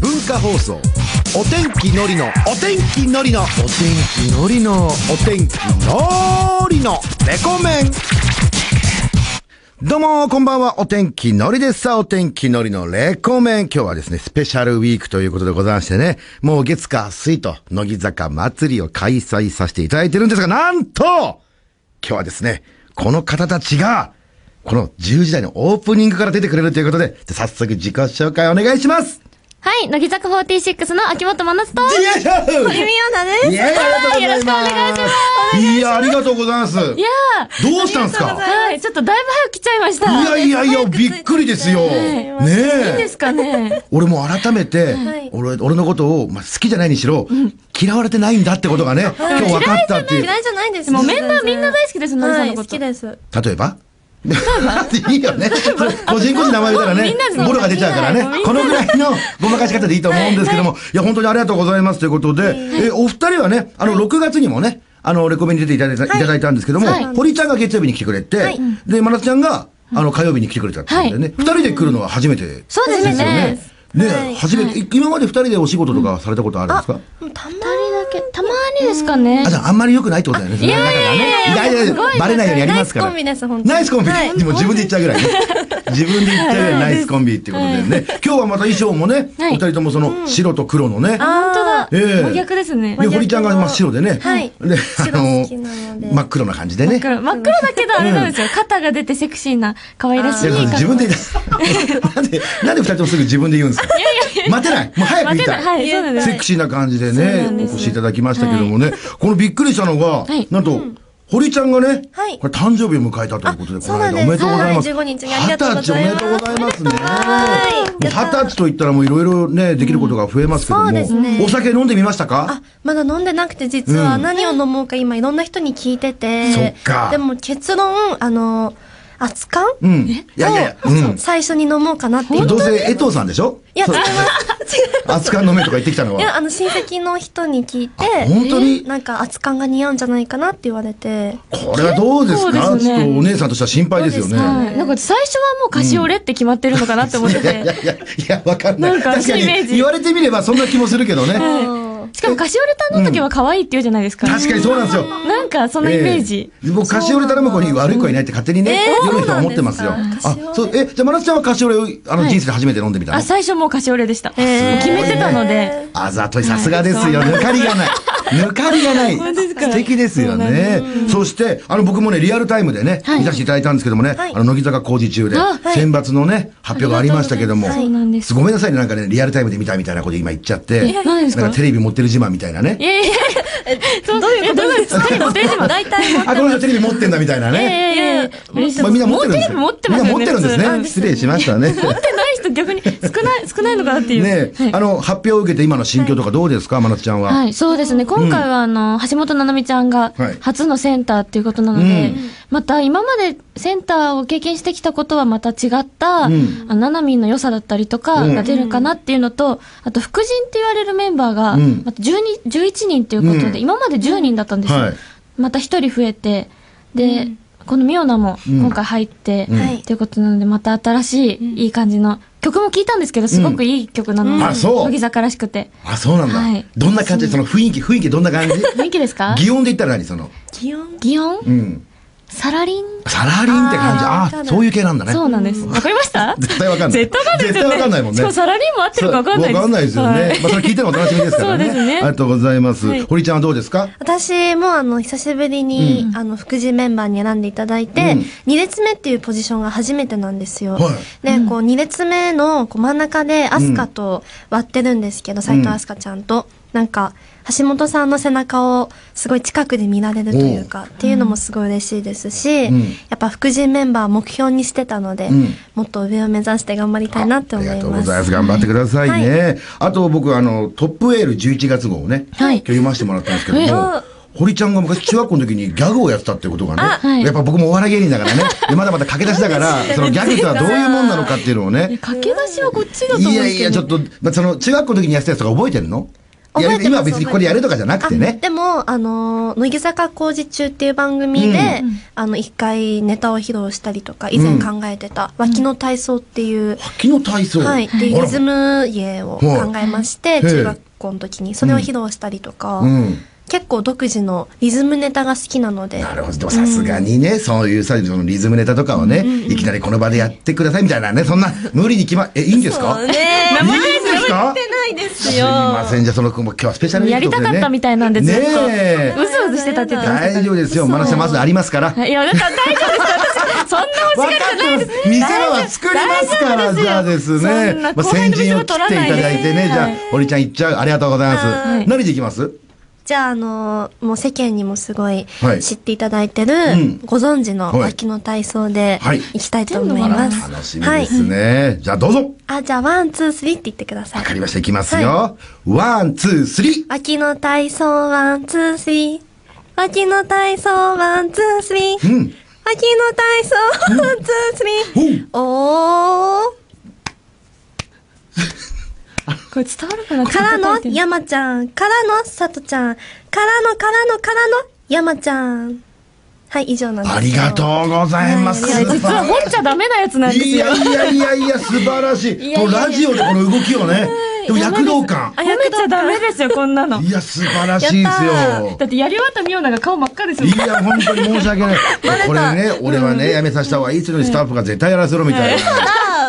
文化放送お天気のりのお天気のりのお天気のりのお天気のりのレコメンどうも、こんばんは。お天気のりですさあ。お天気のりのレコメン。今日はですね、スペシャルウィークということでございましてね、もう月火水と、乃木坂祭りを開催させていただいてるんですが、なんと今日はですね、この方たちが、この10時台のオープニングから出てくれるということで、じゃ早速自己紹介お願いしますはい、乃木坂46の秋元真夏と、よいしょゆみおなです。いやありがとうございます。よろしくお願いしますいや、ありがとうございます。いやどうしたんですか？ー、はい、ちょっとだいぶ早く来ちゃいました。いやいやいや、びっくりですよ。ねいいで。すかね。俺も改めて、はい俺、俺のことを、まあ、好きじゃないにしろ、嫌われてないんだってことがね、今日分かったっていう。嫌いじゃないですもうメンバーみんな大好きです乃木さんのこ好きです。例えば？いいよね。個人個人名前言ったらねボロが出ちゃうからね。このぐらいのごまかし方でいいと思うんですけども、いや、本当にありがとうございますということで、え、お二人はね、あの、6月にもね、あの、レコメンに出ていただいた,、い、ただいたんですけども、はい。堀ちゃんが月曜日に来てくれて、はい。で、まなつちゃんが、あの、火曜日に来てくれたってことでね、二、人で来るのは初めてですよそうですね初めて、今まで二人でお仕事とかされたことあるんですか、たま二人だけ、たまにですかねあ、。じゃああんまり良くないってことだよね。いやいやいやいやいやバレないようにやりますから。ナイスコンビです本当にナイスコンビ。はいでも自分で言っちゃうぐらいね。自分で言っちゃうぐらい ナイスコンビってことでね。今日はまた衣装もね、はいお二人ともその白と黒のね。本当だ。ええ真逆ですね。で、堀ちゃんが真っ白でね。はいで、あ白の真っ黒な感じでね。真っ黒だけどあれなんですよ。肩が出てセクシーな、可愛らしい。自分で言った。なんで、なんで二人ともすぐ自分で言うんですか？待てない。もう早く言いたい。はい、そうなんです。セクシーな感じでねお越しいただきましたけどもね、このびっくりしたのが、はい。なんと、堀ちゃんがね、はい。これ誕生日を迎えたということで、この間おめでとうございます。はい15日にありがとうござい歳おめでとうございますね。二十歳と言ったらもういろいろね、できることが増えますけども、そうですね。お酒飲んでみましたか？あ、まだ飲んでなくて実は何を飲もうか今いろんな人に聞いてて。そっか。でも結論、あの、熱燗うん。いやいや。最初に飲もうかなっていう。どうせ江藤さんでしょ？いや、違う。熱燗飲めとか言ってきたのいや、は。あの、親戚の人に聞いて、あ本当に？なんか、熱燗が似合うんじゃないかなって言われて、これはどうですか？ちょっとお姉さんとしては心配ですよね。なんか最初はもうカシオレって決まってるのかなって思ってて。いやいやいや、いや、わかんない。なんか確かに言われてみればそんな気もするけどね。しかもカシオレ頼んだ時は可愛いって言うじゃないですか。確かにそうなんですよ。なんかそのイメージ。ええ僕、カシオレ頼む子に悪い子はいないって勝手にね、世の人は思ってますよ。あ、そう、え、じゃあ、まなつちゃんはカシオレを、あの、はい人生で初めて飲んでみたの？あ、最初もうカシオレでした。もうー決めてたので。あざとい、さすがですよ。抜かりがない。抜かりがない。素敵ですよね。そして、あの、僕もね、リアルタイムでね、はい見させていただいたんですけどもね、はいあの、乃木坂工事中で選抜のね、発表がありましたけども、そうなんです。ごめんなさいね、なんかね、リアルタイムで見たみたいなこと今言っちゃって、なんか？テレビ持ってる自慢みたいなねい。やいやどういうことですか？持ってる自慢。大体持ってあ、この人テレビ持ってんだみたいなね。やいや。嬉しいまあ、みんな持ってるんです持ってますよね。みんな持ってるんですね。失礼しましたね。持ってない人逆に少ない、少ないのかなっていう。ねえ、あの、発表を受けて今の心境とかどうですか、真夏ちゃんは。はい、そうですね。今回は、あの、橋本七海ちゃんがはい初のセンターっていうことなので、うんまた今までセンターを経験してきたことはまた違った、ん。あのナナミンの良さだったりとかうん。が出るかなっていうのと、あと、副陣って言われるメンバーが、うん。また12 11人ということで、うん。今まで10人だったんですよ。はい。また1人増えて、で、このミオナも今回入って、うん。はい。ということなので、また新しい、いい感じの、曲も聴いたんですけど、すごくいい曲なので、あそう。乃木坂らしくて。あ、そうなんだ。はい。どんな感じ？その雰囲気、雰囲気どんな感じ？雰囲気ですか？擬音で言ったら何？その。気温擬音？うん。サラリン？サラリンって感じ。ああ、そういう系なんだね。そうなんです。わかりました？絶対わかんない。絶対わかんない。絶対わかんないもんね。しかもサラリーも合ってるかわかんないです。わかんないですよね。はいまあ、それ聞いてのお楽しみですからね。そうですねありがとうございます。はい堀ちゃんはどうですか？私もあの、久しぶりに、あの、副次メンバーに選んでいただいて、うん二列目っていうポジションが初めてなんですよ。はいで、こう、二列目のこう真ん中でアスカと割ってるんですけど、斎藤アスカちゃんと。なんか、橋本さんの背中をすごい近くで見られるというか、っていうのもすごい嬉しいですし、うん。やっぱ副陣メンバー目標にしてたので、うん。もっと上を目指して頑張りたいなってあり思います。がとうございます。頑張ってくださいね。あと僕、あの、トップエール11月号をね、はい。今日読ませてもらったんですけどえも、堀ちゃんが昔中学校の時にギャグをやってたってことがね、はい。やっぱ僕もお笑い芸人だからね、でまだまだ駆け出しだから、そのギャグとはどういうもんなのかっていうのをね、駆け出しはこっちだと思うんいやですけど。いや、ちょっと、まあ、その中学校の時にやってたやつとか覚えてるの？やり今は別にここでやるとかじゃなくてあね。でも、あのー、乃木坂工事中っていう番組で、あの、一回ネタを披露したりとか、以前考えてた、脇の体操っていう、昨日体操。はい、で、あら。リズム芸を考えまして、はい。中学校の時に、それを披露したりとか、うん。結構独自のリズムネタが好きなので、なるほど。でもさすがにね、そういうさ、そのリズムネタとかをね、いきなりこの場でやってくださいみたいなね、そんな無理に決ま、え、いいんですか？そうね。いいんですか言ってないですすいよ。ません、じゃあその、今日はスペシャルやりたかったみたいなんでずっと。ねえうずうずしてたって言ってました大丈夫ですよ。まなちゃんまずありますから。いや、だから大丈夫です。私、そんな欲しがりじゃないです。店は作りますから、じゃあですそね。まあ、先陣を切っていただいてね、じゃあ、堀ちゃん行っちゃう。ありがとうございます。はい何で行きます？じゃあ、あのーもう世間にもすごいはい知っていただいてる、んご存知のはい脇の体操ではい行きたいと思います。楽しみですね。じゃあどうぞ。あ、じゃあ、ワン、ツー、スリーって言ってください。わかりました。いきますよ。ワン、ツー、スリー。脇の体操、ワン、ツー、スリー。脇の体操、ワン、ツー、スリー。うん。脇の体操、ワン、ツー、スリー。おー。これ伝わるかな？からの、や山ちゃん。からの、さとちゃん。からの、からの、からの、山ちゃん。はい、以上なんですありがとうございます。はい実は掘っちゃダメなやつなんですよ。いやいやいやいや、素晴らしい。いやいやこのラジオでこの動きをね。でも躍動感。褒めちゃダメですよ、こんなの。いや、素晴らしいですよ。だってやり終わったミオナが顔真っ赤ですよ。いや、本当に申し訳ない。これね、俺はね、やめさせた方がいいっていうのにスタッフが絶対やらせろみたいな。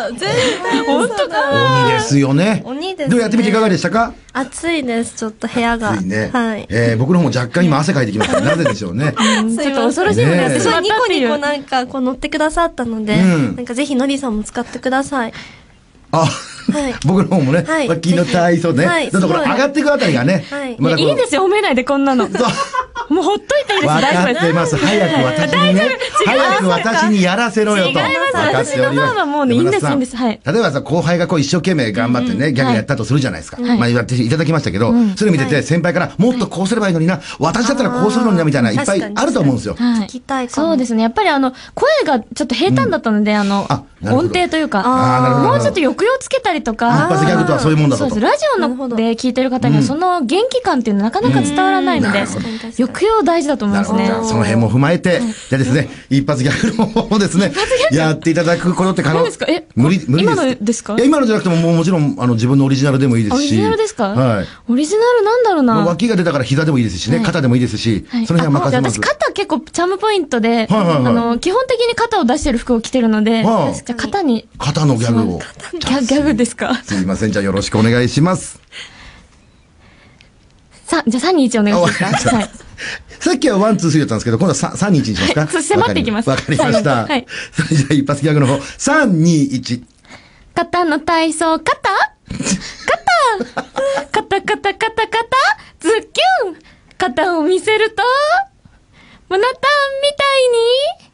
あー、全然。本当か？鬼ですよね。鬼ですねでもやってみていかがでしたか？暑いです、ちょっと部屋が。ついね。はい。えー僕の方も若干今汗かいてきました。なぜでしょうね。うんちょっと恐ろしいものやってしまそう、ニコ。ニコなんか、こう乗ってくださったので、うんなんかぜひのりさんも使ってください。あ、はい 僕の方もね、はい脇の体操ね。はいだからこれすごい上がっていくあたりがね。はいまいいですよ、褒めないでこんなの。もうほっといていいです、わかってます。早く私にね。早く私にやらせろよと。違います。分かっております。私の方はもうねいいんですいいんです。はい。例えばさ、後輩がこう一生懸命頑張ってね、ギャグやったとするじゃないですか。はい。まあ言っていただきましたけど、それ見てて先輩からもっとこうすればいいのにな、私だったらこうするのにな、みたいな、いっぱいあると思うんですよ。はい。聞きたいそうですね。やっぱりあの、声がちょっと平坦だったので、あの音程というか、あーなるほど。もうちょっと抑揚つけたりと一か、発ギャグとはそういうもんだと。そうです。。ラジオので聞いてる方には、その元気感っていうのはなかなか伝わらないので、うん。なるほど抑揚大事だと思いますね。その辺も踏まえて、じゃあですね、一発ギャグの方をですね、やっていただくことって可能何ですか？え無理、無理です。今のですか？いや、今のじゃなくても、もうもちろん、あの、自分のオリジナルでもいいですし。オリジナルですか？はい。オリジナルなんだろうな。まあ脇が出たから膝でもいいですしね、肩でもいいですし、はい。その辺は任せます。あ私、肩結構チャームポイントで、あの、基本的に肩を出してる服を着てるので、はあじゃあ肩に、肩のギャグを。ギャギャグですか？すいません、じゃあよろしくお願いします。さ、じゃあ3、2、1お願いしていいですかはい。さっきはワン、ツー、スリーだったんですけど、今度は3、3 2、1にしますか？は いそう迫っていきます。わかりわかりました。はい。それじゃあ一発ギャグの方、3、2、1。肩の体操、肩？肩。肩肩肩肩？ズッキュン。肩を見せると、モナタンみたいに、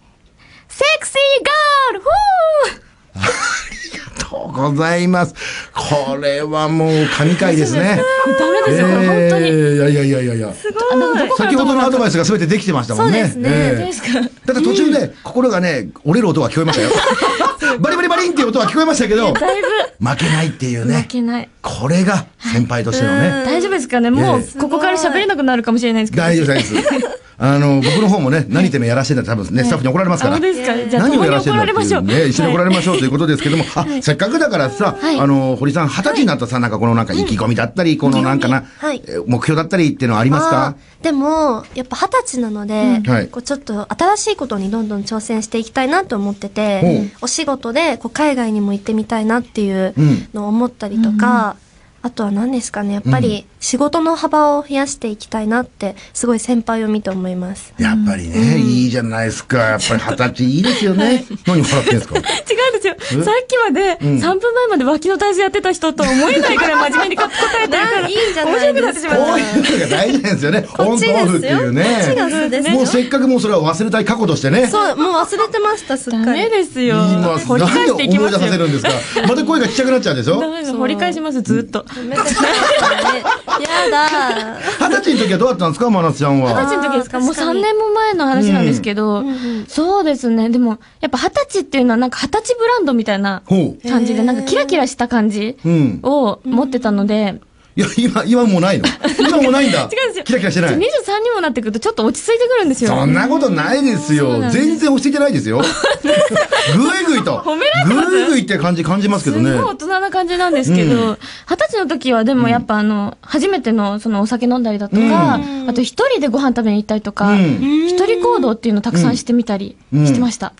sexy girl フーとうございます。これはもう神回ですね。ダメですよ、これ本当に。えーいやいやいやいやいや。先ほどのアドバイスが全てできてましたもんね。そうですねええどうですかだって途中で心がね、折れる音が聞こえましたよ。バリバリバリンっていう音は聞こえましたけど、だいぶ、負けないっていう負ね。けない。これが先輩としてのね。大丈夫ですかね？もうええ、ここから喋れなくなるかもしれないですけど。大丈夫です。あの、僕の方もね、何てめえやらしてんだ多分ね、スタッフに怒られますから。何をやらしてんだってね、一緒に怒られましょうということですけども、あは、い。せっかくだからさ、はい。あの、堀さん、二十歳になったさ、なんかこのなんか意気込みだったり、このなんかな目標だったりっていうのはありますか？でも、やっぱ二十歳なので、はい。こうちょっと新しいことにどんどん挑戦していきたいなと思ってて、お仕事でこう海外にも行ってみたいなっていううん。のを思ったりとか、あとは何ですかね、やっぱり仕事の幅を増やしていきたいなって、すごい先輩を見て思います。やっぱりね、いいじゃないですか。やっぱり二十歳いいですよね。何笑ってんですか？違うんですよ。さっきまで、3分前まで脇の体操やってた人とは思えないくらい真面目に答えてるから、いいじゃない面白くなってしまっこういうのが大事なんですよね。オンとオフ。っていうね。こっちが素ですよ。もうせっかくもうそれは忘れたい過去としてね。そう、もう忘れてました、すっかた。り。ダメですよ。言います。掘り返していきますよ。なんで思い出させるんですか？また声がちっちゃくなっちゃうでしょ？掘り返します、ずっと。やめてくださいね。やだ。二十歳の時はどうだったんですか、真夏ちゃんは？二十歳の時ですか？もう3あー確かに年も前の話なんですけど、んうんそうですね。でも、やっぱ二十歳っていうのはなんか二十歳ブランドみたいな。感じで、なんかキラキラした感じうん。を持ってたので、いや、今、今もうないの？今もうないんだ。違うんですよ。キラキラしてない？23にもなってくるとちょっと落ち着いてくるんですよ。そんなことないですよ。全然落ち着いてないですよ。ぐいぐいと。褒められてますぐいぐいって感じ感じますけどね。すごい大人な感じなんですけうど、二十歳の時はでもやっぱあの、初めてのそのお酒飲んだりだとか、あと一人でご飯食べに行ったりとか、うん一人行動っていうのをたくさんしてみたりうんしてました。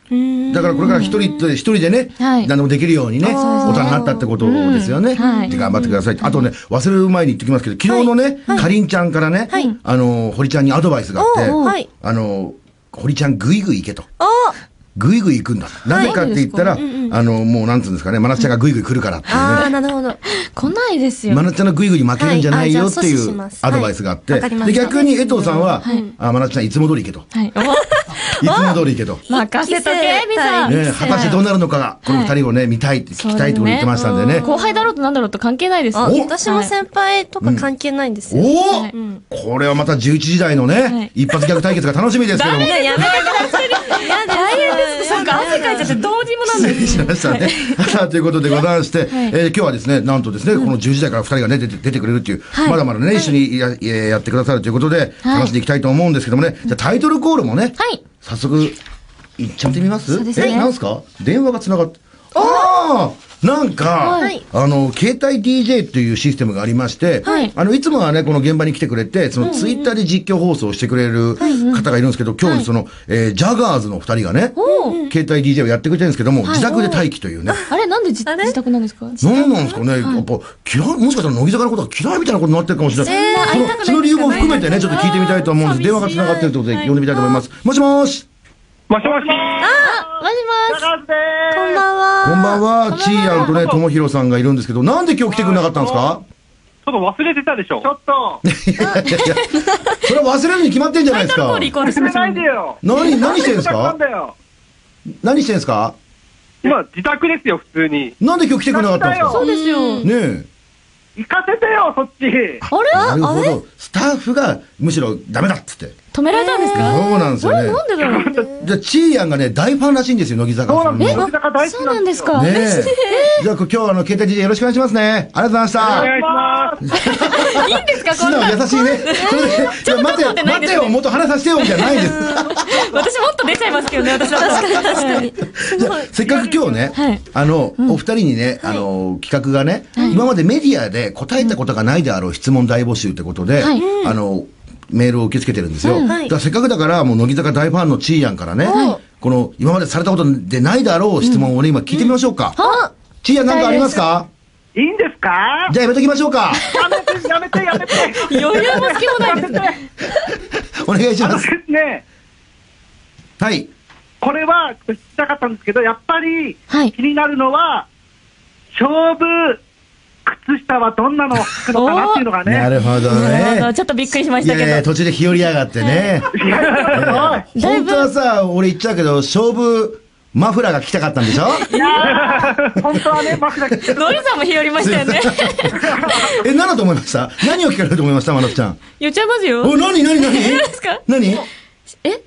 だからこれから一人って、一人でね、はい何でもできるようにね、大人になったってことですよね。うんはいで頑張ってください。あとね、忘れる前に言ってきますけど、昨日のね、かりんちゃんからね、あの、堀ちゃんにアドバイスがあって。あの、堀ちゃんぐいぐい行けと。あぐいぐい行くんだ。なぜかって言ったら、あの、もうなんつうんですかね、まなっちゃんがぐいぐい来るからっていうあー、ね。なるほど。来ないですよま。なっちゃんのぐいぐいに負けるんじゃないよっていうアドバイスがあって、で、逆に江藤さんは、あ、まなっちゃんいつも通り行けと。はい。いつも通り行けと。お任せとけ、みさん。ね、果たしてどうなるのかが、この二人をね、見たいって聞きたいって言ってましたんでね。後輩だろうとなんだろうと関係ないです。私も先輩とか関係ないんですよ。おこれはまた11時台のね、い一発ギャグ対決が楽しみですけども。いや、やめてください。か、汗かいちゃって同時もなん失礼です。しましたね。さあ、ということでございまして、えー今日はですね、なんとですね、この10時台から2人がね、出て出てくれるっていう、はい。まだまだね、一緒にやややってくださるということで、はい。話していきたいと思うんですけどもね、じゃあタイトルコールもね、はい。早速、いっちゃってみます？そうですね。え、なんすか？電話が繋がって、ああなんか、はい。あの、携帯 DJ っていうシステムがありまして、はい。あの、いつもはね、この現場に来てくれて、そのツイッターで実況放送してくれる方がいるんですけど、今日その、えージャガーズの二人がね、お携帯 DJ をやってくれてるんですけども、自宅で待機というね。あれなんで自宅なんですか？何なんですかね、やっぱ嫌い、もしかしたら乃木坂のことが嫌いみたいなことになってるかもしれない。えーそのその理由も含めてね、ちょっと聞いてみたいと思うんです。電話が繋がってるということで呼んでみたいと思います。もしもしもしもし。もしもし。こんばんは。こんばんは、ちーやんとね、ともひろさんがいるんですけど、なんで今日来てくれなかったんですか？ちょっと忘れてたでしょ。ちょっと。いやいやいや、それは忘れるに決まってんじゃないですか忘れない。でよ。何、何してんですなかんだよ。何してんですか？今、自宅ですよ、普通に。なんで今日来てくれなかったんですか？そうですよ。ねえ。行かせてよ、そっち。あれ？なるほど。スタッフがむしろダメだっつって。止められたんですか？そうなんですよね。なんでだろうじゃあ、ちーやんがね、大ファンらしいんですよ、乃木坂さの。そうなんんです。ね乃木坂大好きそうなんですか？え。じゃあ、今日はあの、携帯 DJ よろしくお願いしますね。ありがとうございました。お願いします。いいんですかこ素直んな。優しいね。それで、いや待てよ、ってないですね待てよ、もっと話させてよ、じゃないんです。私もっと出ちゃいますけどね、私だったら。確かに、確かに。じゃあせっかく今日ね、はいあの、お二人にね、あの、企画がね、今までメディアで答えたことがないであろう質問大募集ってことで、はいあの、メールを受け付けてるんですよ。はいだせっかくだから、もう乃木坂大ファンのちーやんからね、この、今までされたことでないであろう質問をね、今聞いてみましょうか。あちーやんなんかありますか？いいんですか？じゃあやめときましょうか。やめて、やめて、やめて。余裕も隙もないですね。お願いしま。ですすね、はい。これは聞きたかったんですけど、やっぱりはい気になるのは、勝負靴下はどんなのを履くのかなっていうのがね。なるほどね。なるほどちょっとびっくりしましたけど。いやいや、途中で日和やがってね。いやだい本ぶ当はさ、俺言っちゃうけど、勝負マフラーが着たかったんでしょ？いやー本当はね、マフラーノリさんも日和ましたよね。え、何だと思いました？何を聞かれると思いましたまなつちゃん？言っちゃいますよ。お、何何何？何ですか？何？え？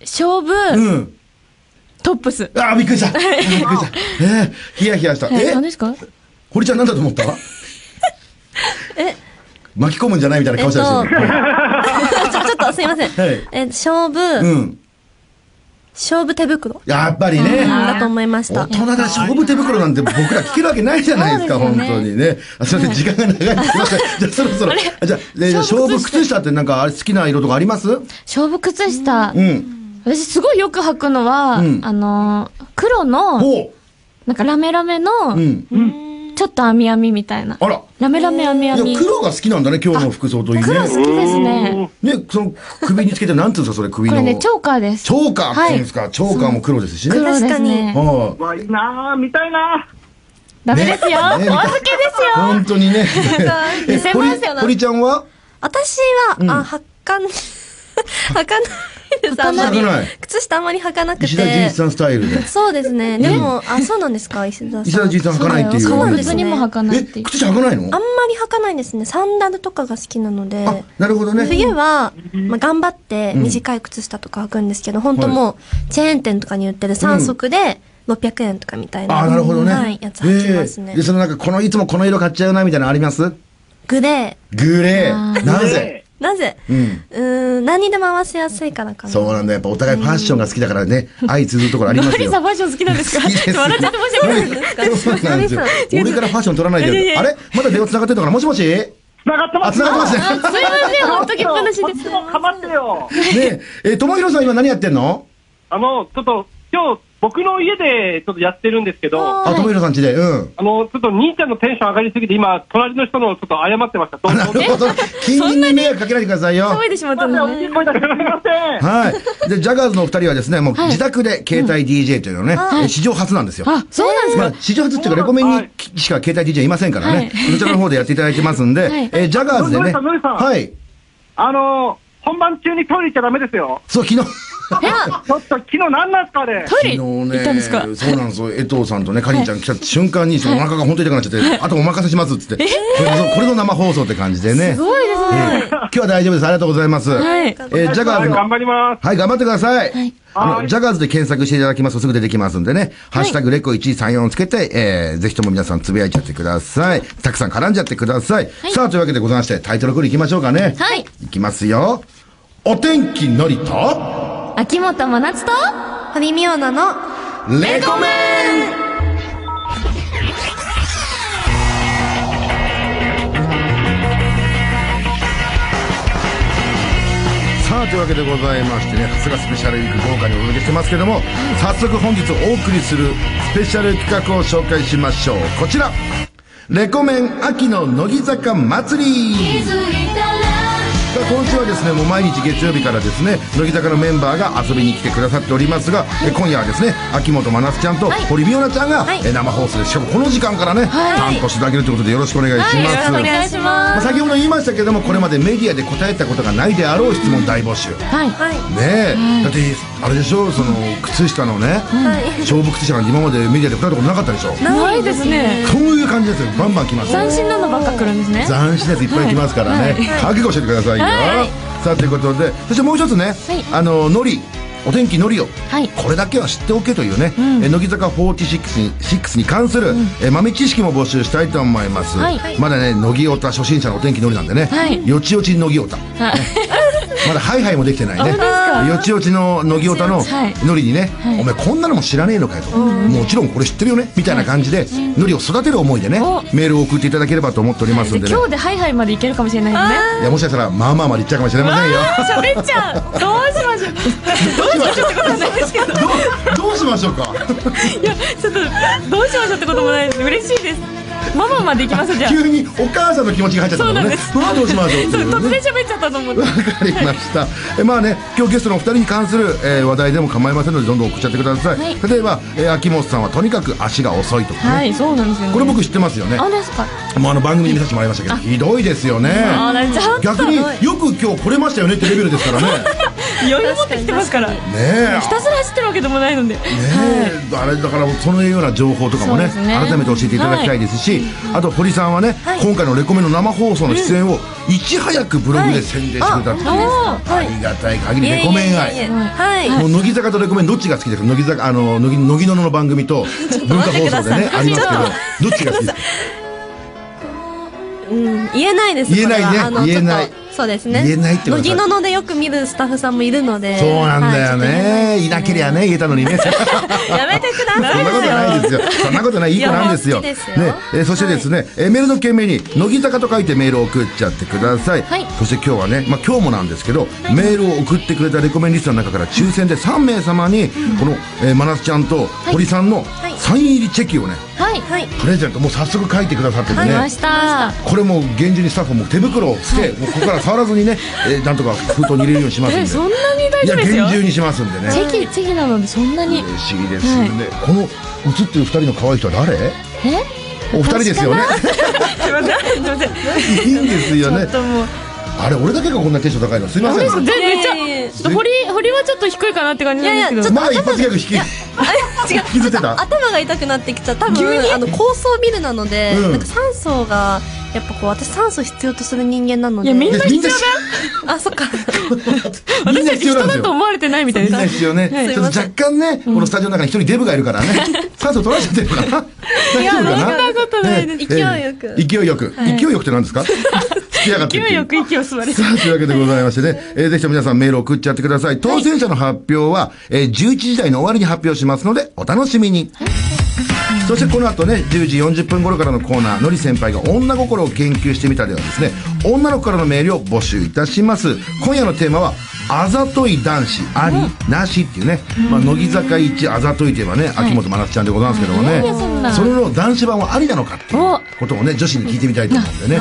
勝負、うん。トップス。あー、びっくりした。びっくりした。えー、ヒヤヒヤした。え、え？何ですか？堀ちゃん何だと思った？え、巻き込むんじゃないみたいな顔したりしてる。ちょ、ちょっとすいません。はいえ、勝負、うん。勝負手袋やっぱりね。だと思いました。大人で勝負手袋なんて僕ら聞けるわけないじゃないですか、すよね当にね。あ、すいません、時間が長い。じゃあそろそろ。あじゃあ、で勝負靴下ってなんかあれ好きな色とかあります？勝負靴下。うん。私すごいよく履くのは、うんあのー、黒の、ほなんかラメラメの、う。うん。ちょっと網網みたいな。あら。ラメラメ網いや、網。黒が好きなんだね、今日の服装といいね。黒好きですね。ね、その首につけてなんていうんですか、それ首の。これね、チョーカーです。チョーカーって言うんですか、チョーカーも黒ですしね。黒ですね。はわ、いいなー、見たいなダメですよ。ねねお預けですよ。本当にね。見せますよ堀堀ちゃんは？私は、うんあ、履かん、履かないです、あんまり履かない。靴下あんまり履かなく石田純一て。さんスタイルで。そうですね。でも、あ、そうなんですか、石田さん。石田純一さん履かないっていう。そうなんですね靴にも履かないっえていう、。靴下履かないの？あんまり履かないんですね。サンダルとかが好きなので。あ、なるほどね。冬は、まあ、頑張って短い靴下とか履くんですけど、本当もう、チェーン店とかに売ってる3足で、600円とかみたいな。ああ、なるほどね。はい、やつ履きますねええで、。そのなんか、この、いつもこの色買っちゃうな、みたいなのあります？グレグレあー。なぜ？ー。なぜ？うん。うーん、何にでも合わせやすいからかな。そうなんだ。やっぱお互いファッションが好きだからね、愛通ずるところありますよ。さんファッション好きなんですか？好きですよ笑っちゃって申し訳ないです。そうなんですよ ノリ。俺からファッション取らないであれ？まだ電話繋がってるのかな？もしもし？繋がってます繋がってますね。すいません、ほっときっぱなしこっです。ちもかまってよ。ねえ、え、ともひろさん今何やってんの？あの、ちょっと、今日、僕の家でちょっとやってるんですけど、ああ、ともひろさん家で。うん。の、ちょっと兄ちゃんのテンション上がりすぎて、今、隣の人のちょっと謝ってました。どあうぞ。なるほど。近隣に迷惑かけないでくださいよ。騒いでしまったん、のねい。ません。はい。で、ジャガーズのお二人はですね、もうはい自宅で携帯 DJ というのをね、え史上初なんですよ。あ、そうなんですか？まあ、史上初っていうか、レコメンにしか携帯 DJ いませんからね。はいこちらの方でやっていただいてますんで、はいえージャガーズでね。ノリさんノリさんはい。あの、本番中にトイレ行っちゃダメですよ。そう、昨日。ちょっと、昨日何なんですか、あれ。トイレ昨日行ったんですか？そうなんですよ。江藤さんとね、かりんちゃん来た瞬間に、そのお腹が本当に痛くなっちゃって、あとお任せしますっつって。これのこれの生放送って感じでね。すごいですね。えー今日は大丈夫です。ありがとうございます。はいえージャガーズの。頑張ります。はい、頑張ってください。はいあの、はいジャガーズで検索していただきますとすぐ出てきますんでね、ハッシュタグレコ134をつけて、えー、ぜひとも皆さんつぶやいちゃってください。たくさん絡んじゃってください。さあ、というわけでございまして、タイトルコールいきましょうかね。はい。いきますよ。お天気のりと、秋元真夏と、堀美央奈の、レコメン。さあというわけでございましてね、さすがスペシャルウィーク豪華にお届けしてますけども、早速本日お送りするスペシャル企画を紹介しましょう。こちら。レコメン秋の乃木坂祭りさあ今週はですねもう毎日月曜日からですね乃木坂のメンバーが遊びに来てくださっておりますが、え今夜はですね秋元真夏ちゃんと堀美央奈ちゃんが、はい。え生放送でしかもこの時間からね、はい。担当していただけるということでよろしくお願いします、お願いしまあます。先ほど言いましたけどもこれまでメディアで答えたことがないであろう質問大募集。ねはい。はい。え、だってあれでしょ？その靴下のね、勝負靴下なんて今までメディアで答えたことなかったでしょ？ないですね。そういう感じですよ。バンバン来ます。斬新なのばっか来るんですね。斬新なやついっぱい来ますからね、覚悟しててくださいよ、はい。さあということでそしてもう一つね、い。あののり。お天気のりを、はい。これだけは知っておけというね、え乃木坂46に6に関する、え豆知識も募集したいと思います、はい。まだね乃木オタ初心者のお天気のりなんでね、はい。よちよち乃木オタ。はい。まだハイハイもできてないね。よちよちの乃木オタのはい。のりにね、はい。お前こんなのも知らねえのかよと、もちろんこれ知ってるよねみたいな感じで、のりを育てる思いでねお。メールを送っていただければと思っておりますんで。ね、今日でハイハイまでいけるかもしれないで。すね。いやもしかしたらまあまあまでいっちゃうかもしれませんよ。喋っちゃう。どうしましょう？どうしましょう？ってことはないですけど。どうしましょう？かいや、ちょっと、どうしましょうってこともないです。嬉しいです。ママまで行きますじゃあ。急にお母さんの気持ちが入っちゃったのね。そうなんです。まあどうしましょう？うね突然喋っちゃったと思って。わかりました。えまあね今日ゲストのお二人に関する、えー話題でも構いませんのでどんどん送っちゃってください、はい。例えば、えー秋元さんはとにかく足が遅いとかね、はい、そうなんですよね。これ僕知ってますよね。あ、ですか。もうあの番組で見させてもらいましたけどひどいですよね。逆によく今日来れましたよねってレベルですからね。ね 余裕持ってきてますから。ひえ。たすら走ってるわけでもないので。ねえ、あれだからそのような情報とかもねね。改めて教えていただきたいですし、あと堀さんはね、今回のレコメの生放送の出演をいち早くブログで宣伝してくれたっていう、あありがたい限りレコメン愛はい。もう乃木坂とレコメンどっちが好きですか？乃木坂あの乃木乃木のの番組と 文化放送でねありますけど。どっちが好きですか？うん、言えないです。言えないね。言えないそうですね。言えないってこと乃木ののでよく見るスタッフさんもいるので。そうなんだよはいいなけりゃね言えたのにね やめてください。そんなことないですよ。そんなことない、いい子なんですよ。ですよね、えーそしてですね、えーメールの件名に、乃木坂と書いてメールを送っちゃってください。はいそして今日はね、まあ今日もなんですけど、メールを送ってくれたレコメンリストの中から抽選で3名様に、この、えー、真夏ちゃんと堀さんのいサイン入りチェキをね、はい。はい。プレゼント、もう早速書いてくださっててね来ま。した。これもう厳重にスタッフも手袋をして、もうここから触らずにね、えーなんとか封筒に入れるようにしますんで。え、そんなに大いや、丈夫ですよ。厳重にしますんでね。チェキ、チェキなのでそんなに。嬉しいですね、この写ってる二人の可愛い人は誰？え？お二人ですよね すいません。すいません。いいんですよね。あれ俺だけがこんなテンション高いの？すいません。全いやいめっちゃ堀堀はちょっと低いかなって感じなんですけど。いやいやちょっとまあ一発ギャグ引き違う。引きずってた？頭が痛くなってきちゃう。多分、あの、高層ビルなので、うん。なんか酸素がやっぱこう、私酸素必要とする人間なので。いや、みんなでみんなあ、そっか。みんな私たち人必要なんですよ。だと思われてないみたいみんです。な必要ね。はい。ちょっと若干ね、このスタジオの中に一人デブがいるからね。酸素取らせてるかな大丈夫かな？そんなことないです。ね勢いよく。ええ。勢いよく。勢いよくって何ですか？好きやがって勢いよく息を吸われて。さあ、というわけでございましてね、えーぜひと皆さんメールを送っちゃってください。当選者の発表は、えー11時台の終わりに発表しますので、お楽しみに。そしてこの後ね、10時40分頃からのコーナー、のり先輩が女心を研究してみたではですね、女の子からのメールを募集いたします。今夜のテーマは、あざとい男子、あり、なしっていうね、まあ、乃木坂一あざといといえばね、秋元真夏ちゃんでございますけどもね、いやそれの男子版はありなのかっていうおことをね、女子に聞いてみたいと思うんでね。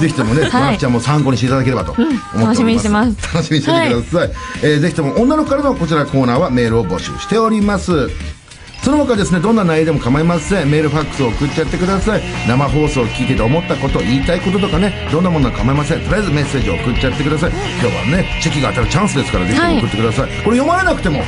ぜひともね、はい真夏ちゃんも参考にしていただければと思っております。楽しみにしてます楽しみにしててください。えーぜひとも女の子からのこちらコーナーはメールを募集しております。その他ですね、どんな内容でも構いません。メール、ファックスを送っちゃってください。生放送を聞いてて思ったこと、言いたいこととかね、どんなものは構いません。とりあえずメッセージを送っちゃってください。今日はね、チェキが当たるチャンスですから、ぜひ送ってください。これ読まれなくても、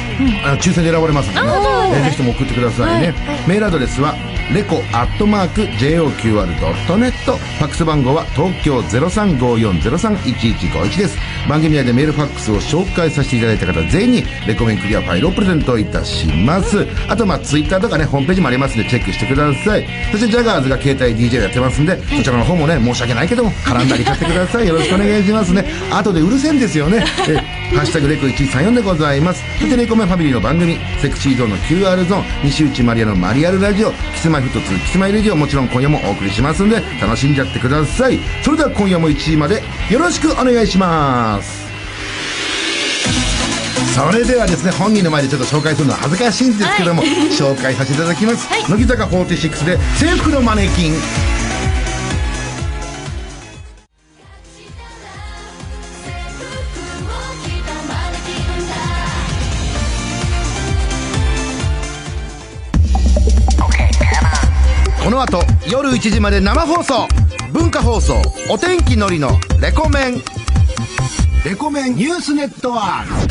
あの抽選で選ばれますんでね、えーぜひとも送ってくださいね。メールアドレスは、レコアットマーク JOQR.net ファックス番号は東京0354031151です番組内でメールファックスを紹介させていただいた方全員にレコメンクリアファイルをプレゼントいたしますあとまあツイッターとかねホームページもありますんでチェックしてください。そしてジャガーズが携帯 DJ やってますんでそちらの方もね申し訳ないけども絡んだり買ってください。よろしくお願いしますね。あとでうるせえんですよね。えハッシュタグレコ1134でございます。そしてレコメンファミリーの番組 Sexy Zone の QR ゾーン西内マリアのマリアルラジオキスマイフットツーキスマイレディオもちろん今夜もお送りしますんで楽しんじゃってください。それでは今夜も1時までよろしくお願いしますそれではですね本人の前でちょっと紹介するのは恥ずかしいんですけども、紹介させていただきます、乃木坂46で制服のマネキン。この後夜1時まで生放送。文化放送。お天気のりのレコメンレコメンニュースネットワー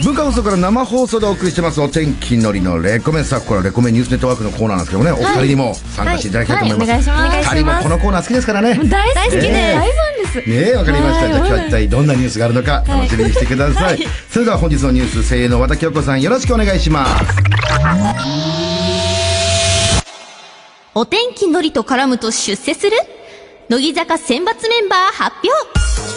ク。文化放送から生放送でお送りしてます。お天気のりのレコメンさあこれはレコメンニュースネットワークのコーナーなんですけどもね、お二人にも参加していただきたいと思います、はい。はいお願いします。二人もこのコーナー好きですからね。大好きで、ね大ファンです。ねえ、わかりました。はい。じゃあ今日は一体どんなニュースがあるのか楽しみにしてください。それでは本日のニュース、声優の和田京子さんよろしくお願いします。お天気のりと絡むと出世する？乃木坂選抜メンバー発表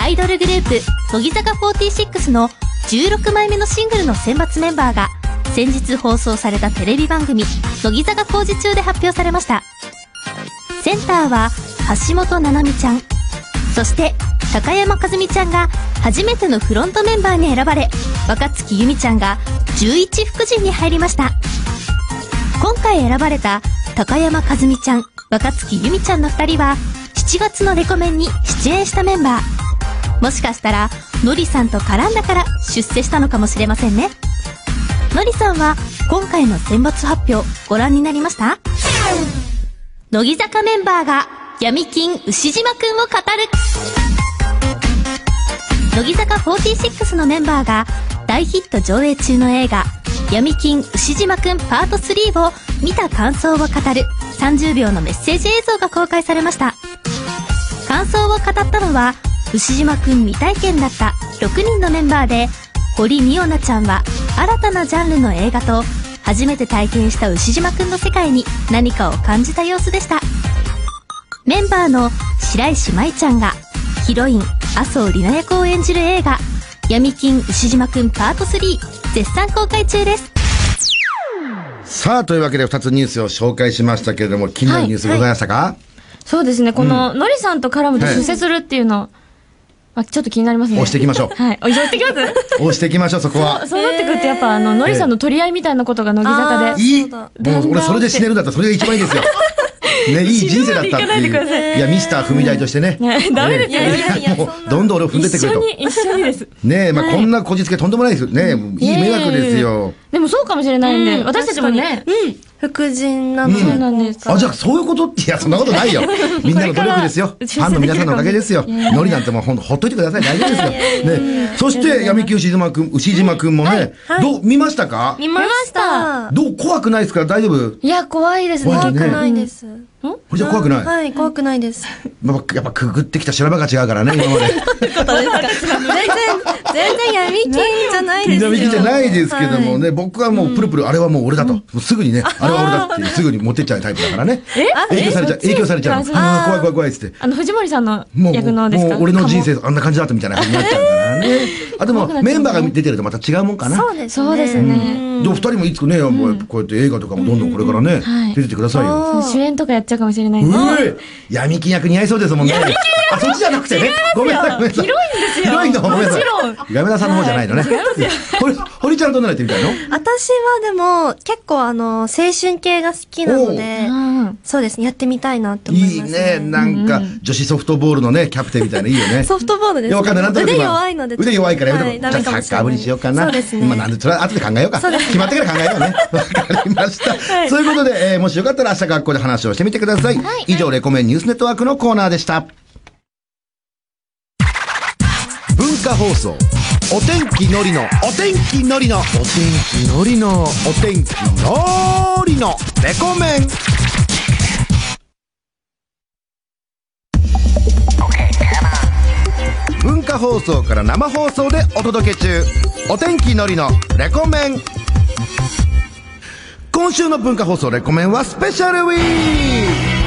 アイドルグループ、乃木坂46の16枚目のシングルの選抜メンバーが先日放送されたテレビ番組、乃木坂工事中で発表されました。センターは橋本七海ちゃん。そして、高山和美ちゃんが初めてのフロントメンバーに選ばれ、若月由美ちゃんが11副陣に入りました。今回選ばれた高山和美ちゃん、若月由美ちゃんの二人は7月のレコメンに出演したメンバー。もしかしたら、のりさんと絡んだから出世したのかもしれませんね。のりさんは今回の選抜発表ご覧になりました？乃木坂メンバーが闇金牛島くんを語る。乃木坂46のメンバーが大ヒット上映中の映画闇金牛島くんパート3を見た感想を語る。30秒のメッセージ映像が公開されました。感想を語ったのは牛島くん未体験だった6人のメンバーで堀美央奈ちゃんは新たなジャンルの映画と初めて体験した牛島くんの世界に何かを感じた様子でした。メンバーの白石舞ちゃんがヒロイン麻生里奈役を演じる映画闇金牛島くんパート3絶賛公開中です。さあ、というわけで2つニュースを紹介しましたけれども、気になるニュースございましたか、そうですね、この、のりさんと絡むと出世するっていうの、あ、ちょっと気になりますね。押していきましょう。はい。押していきます？押していきましょう、そこは。そうなってくると、やっぱ、あの、のりさんの取り合いみたいなことが乃木坂で。いい。もう俺それで死ねるんだったらそれが一番いいですよ。ね、いい人生だったっていう。いや、ミスター踏み台としてね。ねダメですよねいやもうそんなどんどん俺を踏んでってくれと。一緒に、一緒にです。ねえ、まあはいこんなこじつけとんでもないですよ。ねいい迷惑ですよ。でもそうかもしれないんで、うん私たちもね、うん、副陣なのうなんですあ、じゃあそういうこと？って、いや、そんなことないよ。みんなの努力ですよ。ファンの皆さんのおかげですよ。ノリなんてもうほんとほっといてください。大丈夫ですよ。ね。そして、闇木牛島くん、牛島くんもね、どう、見ましたか？見ました。どう、怖くないですか大丈夫？いや、怖いですね。怖くないです。これじゃ怖くない？はい、怖くないです。やっぱやっぱくぐってきた修羅場が違うからね、今まで。全然、全然闇金じゃないですよ。南木じゃないですけどもはいね、僕はもうプルプル、あれはもう俺だと。もうすぐにね、あれは俺だって、すぐに持ってっちゃうタイプだからね。影響されちゃう、影響されちゃうの。ああ、怖い怖い怖いっつって。あの、藤森さんのもう、役のですか？もう俺の人生あんな感じだったみたいな感じになっちゃうからね。あ、でもメンバーが出てるとまた違うもんかな。そうですね。そうですね。でも二人もいつかね、もうこうやって映画とかもどんどんこれからねはい、出てってくださいよ。主演とかやっちゃうかもしれないです。うえ闇金役似合いそうですもんね。あ、そっちじゃなくてね。ごめんなさい、ごめんなさい。広い。広いの、ごめんなさい。ガメラさんの方じゃないのね。堀、堀ちゃんと何やってみたいの？私はでも、結構あの、青春系が好きなので、うんそうですね、やってみたいなって思います、いいね。なんか、女子ソフトボールのね、キャプテンみたいないいよね。ソフトボールです、いや、わかんない。なんとなく腕今弱いので。腕弱いからやめとこうはい、じゃあサッカー部にしようかな。そうですね。まあ、なんで、それは後で考えようか。決まってから考えようね。わかりました。そういうことで、えーもしよかったら明日学校で話をしてみてください。以上、レコメンニュースネットワークのコーナーでした。化放送。お天気のりの、お天気のりの、お天気のりの、お天気のりの、レコメン。文化放送から生放送でお届け中お天気のりのレコメン今週の文化放送レコメンはスペシャルウィーク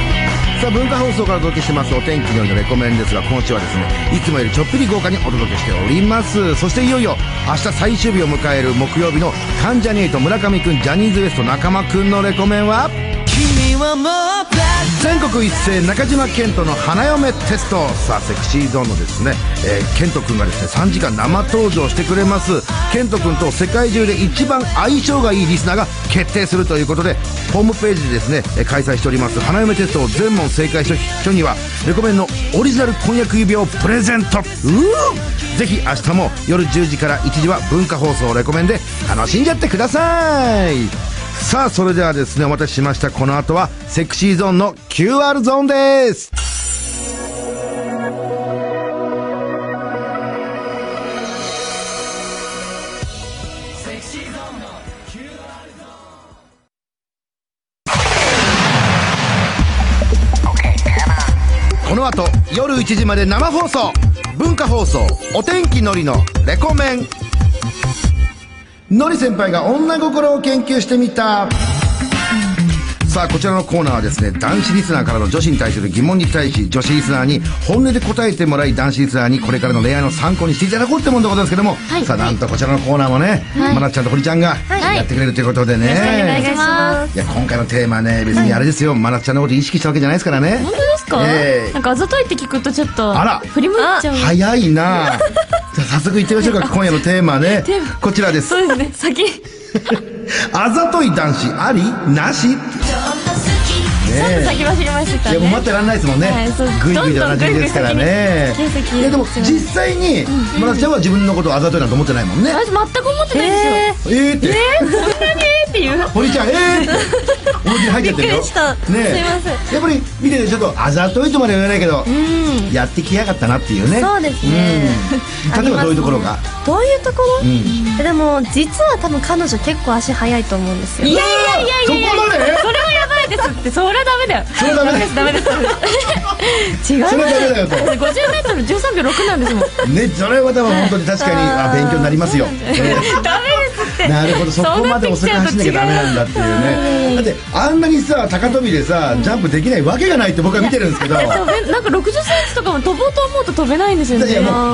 さあ文化放送からお届けしてますお天気のりのレコメンですが今週はですねいつもよりちょっぴり豪華にお届けしております。そしていよいよ明日最終日を迎える木曜日の関ジャニーと村上くんジャニーズ WEST 仲間くんのレコメンは？全国一斉中島健人の花嫁テスト。さあセクシーゾーンのですね、えー、健人君がですね3時間生登場してくれます。健人君と世界中で一番相性がいいリスナーが決定するということでホームページでですねえー開催しております。花嫁テストを全問正解した人にはレコメンのオリジナル婚約指輪をプレゼント。うーぜひ明日も夜10時から1時は文化放送レコメンで楽しんじゃってくださいさあそれではですねお待たせしました。この後はセクシーゾーンの QR ゾーンです。この後夜1時まで生放送。文化放送。お天気のりのレコメン。のり先輩が女心を研究してみた。さあこちらのコーナーはですね男子リスナーからの女子に対する疑問に対し女子リスナーに本音で答えてもらい男子リスナーにこれからの恋愛の参考にしていただこうってもんでございますけども、い。さあなんとこちらのコーナーもね、まなっちゃんと堀ちゃんがいやってくれるということでね、お願いします。いや今回のテーマね別にあれですよ、まなっちゃんのこと意識したわけじゃないですからね。本当ですか、ええ。なんかあざといって聞くとちょっと、あら。振り向いちゃう。早いな。あじゃあ早速いってみましょうか。今夜のテーマね。テーマ。こちらです。そうですね、先。あざとい男子あり？なし？っと先走りましたね。いやもう待ってらんないですもんね、はいグイグイなじみですからね。いやでも実際にまなちゃんは自分のことをあざといなんて思ってないもんね。私全く思ってないですよ。えーって。そんなにっていう。堀ちゃんえーって。思いっきり入っちゃってるよびっくりしたねすいません。やっぱり見ててちょっとあざといとまでは言わないけど、やってきやがったなっていうね。そうですね。うん。例えばどういうところがどういうところ、ん。でも実は多分彼女結構足早いと思うんですよ。いやいやいやいやいや。そこまで？それはやですって、それはダメだよ。それはダメです、ダメです。違う。それはダメだよと。50メートル13秒6なんですもん。ねそれは本当に確かにあ勉強になりますよ、えーダメですって。なるほどそこまで遅く走んなきゃダメなんだっていうね。だってあんなにさ高跳びでさジャンプできないわけがないって僕は見てるんですけど。なんか60センチとかも飛ぼうと思うと飛べないんですよね。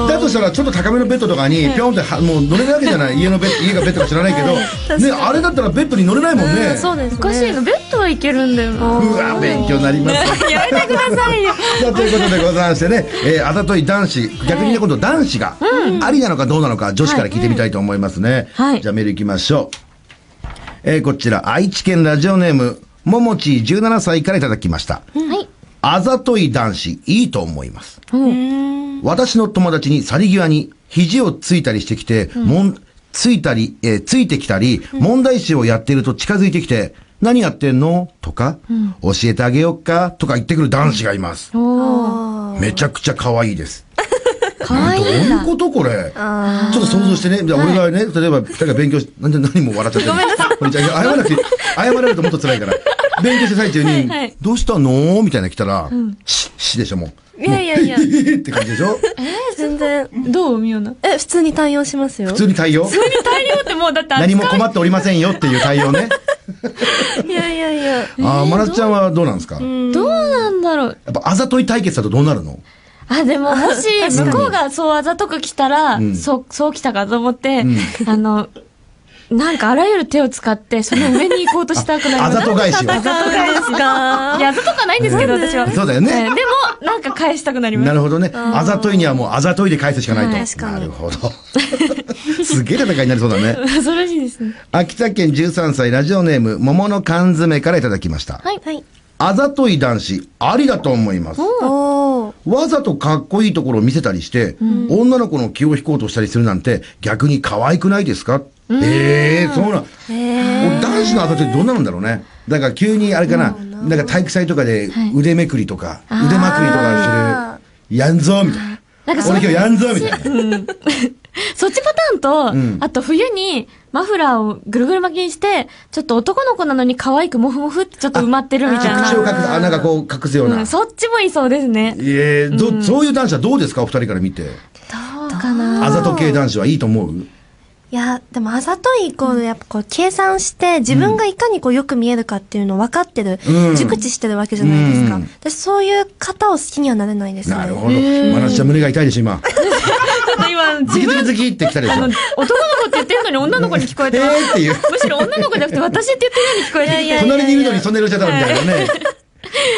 だとしたらちょっと高めのベッドとかにピョンってはもう乗れるわけじゃない。家のベッド家がベッドか知らないけど、ね、あれだったらベッドに乗れないもんね、そうですね。おかしいの、ベッドはいけるんだよな。うわ勉強になります。やめてくださいよ。さあということでございましてね、えーあざとい男子逆にね今度男子がありなのかどうなのか女子から聞いてみたいと思いますね、はい。じゃあメールいきましょう。えーこちら愛知県ラジオネームももち17歳からいただきました。はい。あざとい男子いいと思います。私の友達に去り際に肘をついたりしてきて、もん、ついたり、えーついてきたり、問題集をやっていると近づいてきて、何やってんの？とか、教えてあげよっか？とか言ってくる男子がいます。めちゃくちゃ可愛いです。かわいどういう。ことこれ？ちょっと想像してね。じゃあ俺がね、例えば二人が勉強し、なんで何も笑っちゃってるの？ごめんなさい。謝らなくて、謝られるともっと辛いから。勉強してる最中に、はいどうしたの？みたいなの来たら、し、しでしょ、もう。いやいやいやって感じでしょ？全然。どうみよな？え、普通に対応しますよ普。通に対応？普通に大量ってもうだって何も困っておりませんよっていう対応ね。いやいやいや。ああ、まなっちゃんはどうなんですか？やどうなんだろう。っぱあざとい対決だとどうなるの？あ、でも、もし、向こうがそうあざとく来たら、ん。そう、そう来たかと思って、ん。あの、なんかあらゆる手を使って、その上に行こうとしたくなります。あざと返しを。戦うんですかいや、あざとかないんですけど、私は。そうだよねえーでも、なんか返したくなります。なるほどね。あざといにはもうあざといで返すしかないと。はい確かになるほど。すげえ戦いになりそうだね。恐ろしいですね。秋田県13歳ラジオネーム桃の缶詰からいただきました。はい。はい。あざとい男子、ありだと思います。わざとかっこいいところを見せたりして、女の子の気を引こうとしたりするなんて逆に可愛くないですか？ええそうなん。俺男子のあざといってどんななんだろうね。だから急にあれかな、なんか体育祭とかで腕めくりとか、腕まくりとかする、やんぞみたいな。なんかそ俺今日やんぞみたいな。そっちパターンと、んあと冬にマフラーをぐるぐる巻きにして、ちょっと男の子なのに可愛くモフモフってちょっと埋まってるみたいな。口を隠す、あ、なんかこう隠すような。うん、そっちもいそうですね。いえ、ど、そういう男子はどうですか？お二人から見て。どうかなあざと系男子はいいと思う？いや、でもあざといイコールやっぱこう計算して自分がいかにこうよく見えるかっていうのを分かってる、うん熟知してるわけじゃないですか。うん私そういう方を好きにはなれないですね。なるほど。まなっちゃん胸が痛いでしょ、今。ちょっと今、自分、ズキってきたでしょ。男の子って言ってるのに女の子に聞こええてます。ーっていう。むしろ女の子じゃなくて私って言ってるように聞こえてきて。いやいや隣にいるのにそんな色しちゃったみたいなね。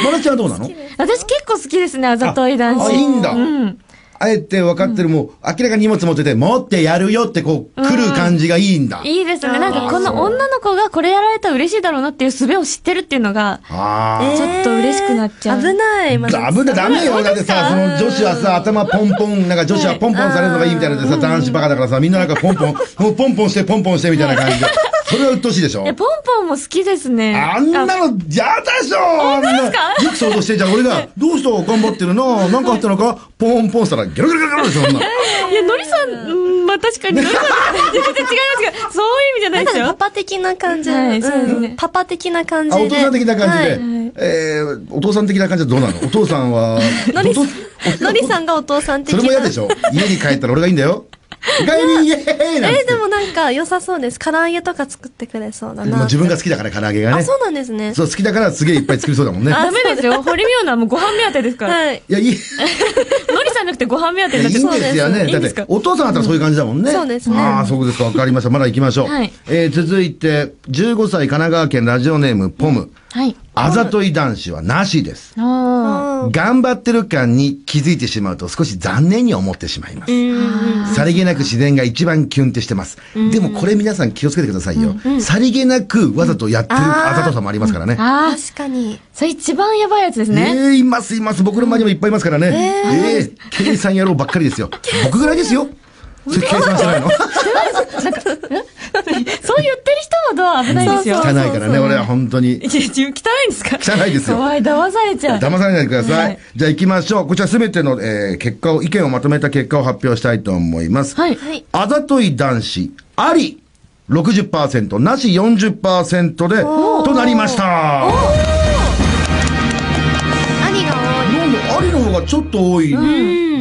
まなっちゃんはどうなの？私結構好きですね、あざとい男子。あ、いいんだ。うん。あえて分かってる、もう、明らかに荷物持ってて、持ってやるよってこう、来る感じがいいんだ。いいですね。なんかこの女の子がこれやられたら嬉しいだろうなっていう術を知ってるっていうのが、ああ。ちょっと嬉しくなっちゃう危ない。まダメだ、ダメよ。だってさ、その女子はさ、頭ポンポン、なんか女子はポンポンされるのがいいみたいなのでさ、男子バカだからさ、みんななんかポンポン、もうポンポンしてポンポンしてみたいな感じで。それは鬱陶しいでしょ？え、ポンポンも好きですね。あんなの、やだでしょあんな、よく想像してんじゃん。俺が、どうした？頑張ってるななんかあったのか？ポンポンしたら、ギョロギョロギョロでしょ、そんな。いや、のりさん、うん、まあ確かに のりさん、全然違いますけど、そういう意味じゃないですよ。パパ的な感じ。はいそうですねんパパ的な感じあ、で。お父さん的な感じで。はいえー、お父さん的な感じはどうなの？お父さんは、のりお父のりさんがお父さん的な。それも嫌でしょ家に帰ったら俺がいいんだよ。イエーイなんえー、でもなんか良さそうです。唐揚げとか作ってくれそうだな。もう自分が好きだから、唐揚げがあ、ね。そうなんですね。そう、好きだからすげえいっぱい作りそうだもんね。ダメですよ。堀美央奈はもうご飯目当てですから。はい。いや、いい、いのりさんじゃなくてご飯目当てになっちゃう。ですよね。だってお父さんだったらそういう感じだもんね。そうですねああ、そうですか。わかりました。まだ行きましょう。はいえー、続いて、15歳神奈川県ラジオネーム、ポム。はい。あざとい男子はなしです。あ頑張ってる感に気づいてしまうと少し残念に思ってしまいます。さりげなく自然が一番キュンってしてます。でもこれ皆さん気をつけてくださいよ。さりげなくわざとやってるあざとさもありますからね。あ。ああ、確かに。それ一番やばいやつですえね。えいますいます。僕の周りもいっぱいいますからね。ええ計算野郎ばっかりですよ。僕ぐらいですよ。それ計算してないの？そう言ってる人ほど危ないですよ。汚いからね、俺は本当に。いや、自分汚いんですか？汚いですよ怖い、騙されちゃう。騙されないでください。はいじゃあ行きましょう。こちらすべての、えー結果を、意見をまとめた結果を発表したいと思います。はい。はい。あざとい男子、あり60%、なし40%で、となりました。がちょっと多い。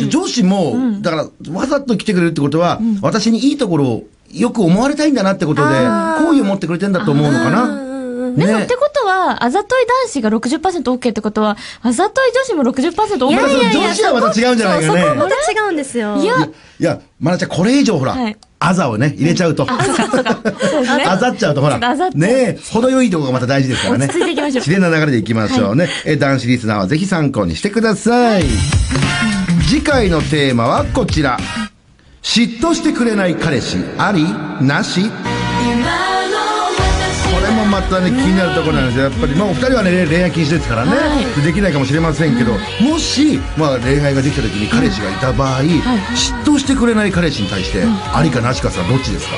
女子も、だから、わざと来てくれるってことは、私にいいところをよく思われたいんだなってことで、好意を持ってくれてんだと思うのかな。でも、ねってことは、あざとい男子が 60%OK ってことは、あざとい女子も 60%OK いやいやいや女子はまた違うんじゃないかそうそこまね。た違うんですよ。いやいや、まなちゃん、これ以上ほら、はいあざをね、入れちゃうと。あざっちゃうとほら、ちょっとあざっちゃうねえ、程よいとこがまた大事ですからね。落ち着いていきましょう自然な流れでいきましょうね。え、男子リスナーはぜひ参考にしてください。次回のテーマはこちら。嫉妬してくれない彼氏、あり？なし？またね、気になるところなんですよ。やっぱり、まあ、お二人はね、恋愛禁止ですからね、はい。できないかもしれませんけど、もし、まあ、恋愛ができた時に彼氏がいた場合、嫉妬してくれない彼氏に対して、ありかなしかさ、どっちですか？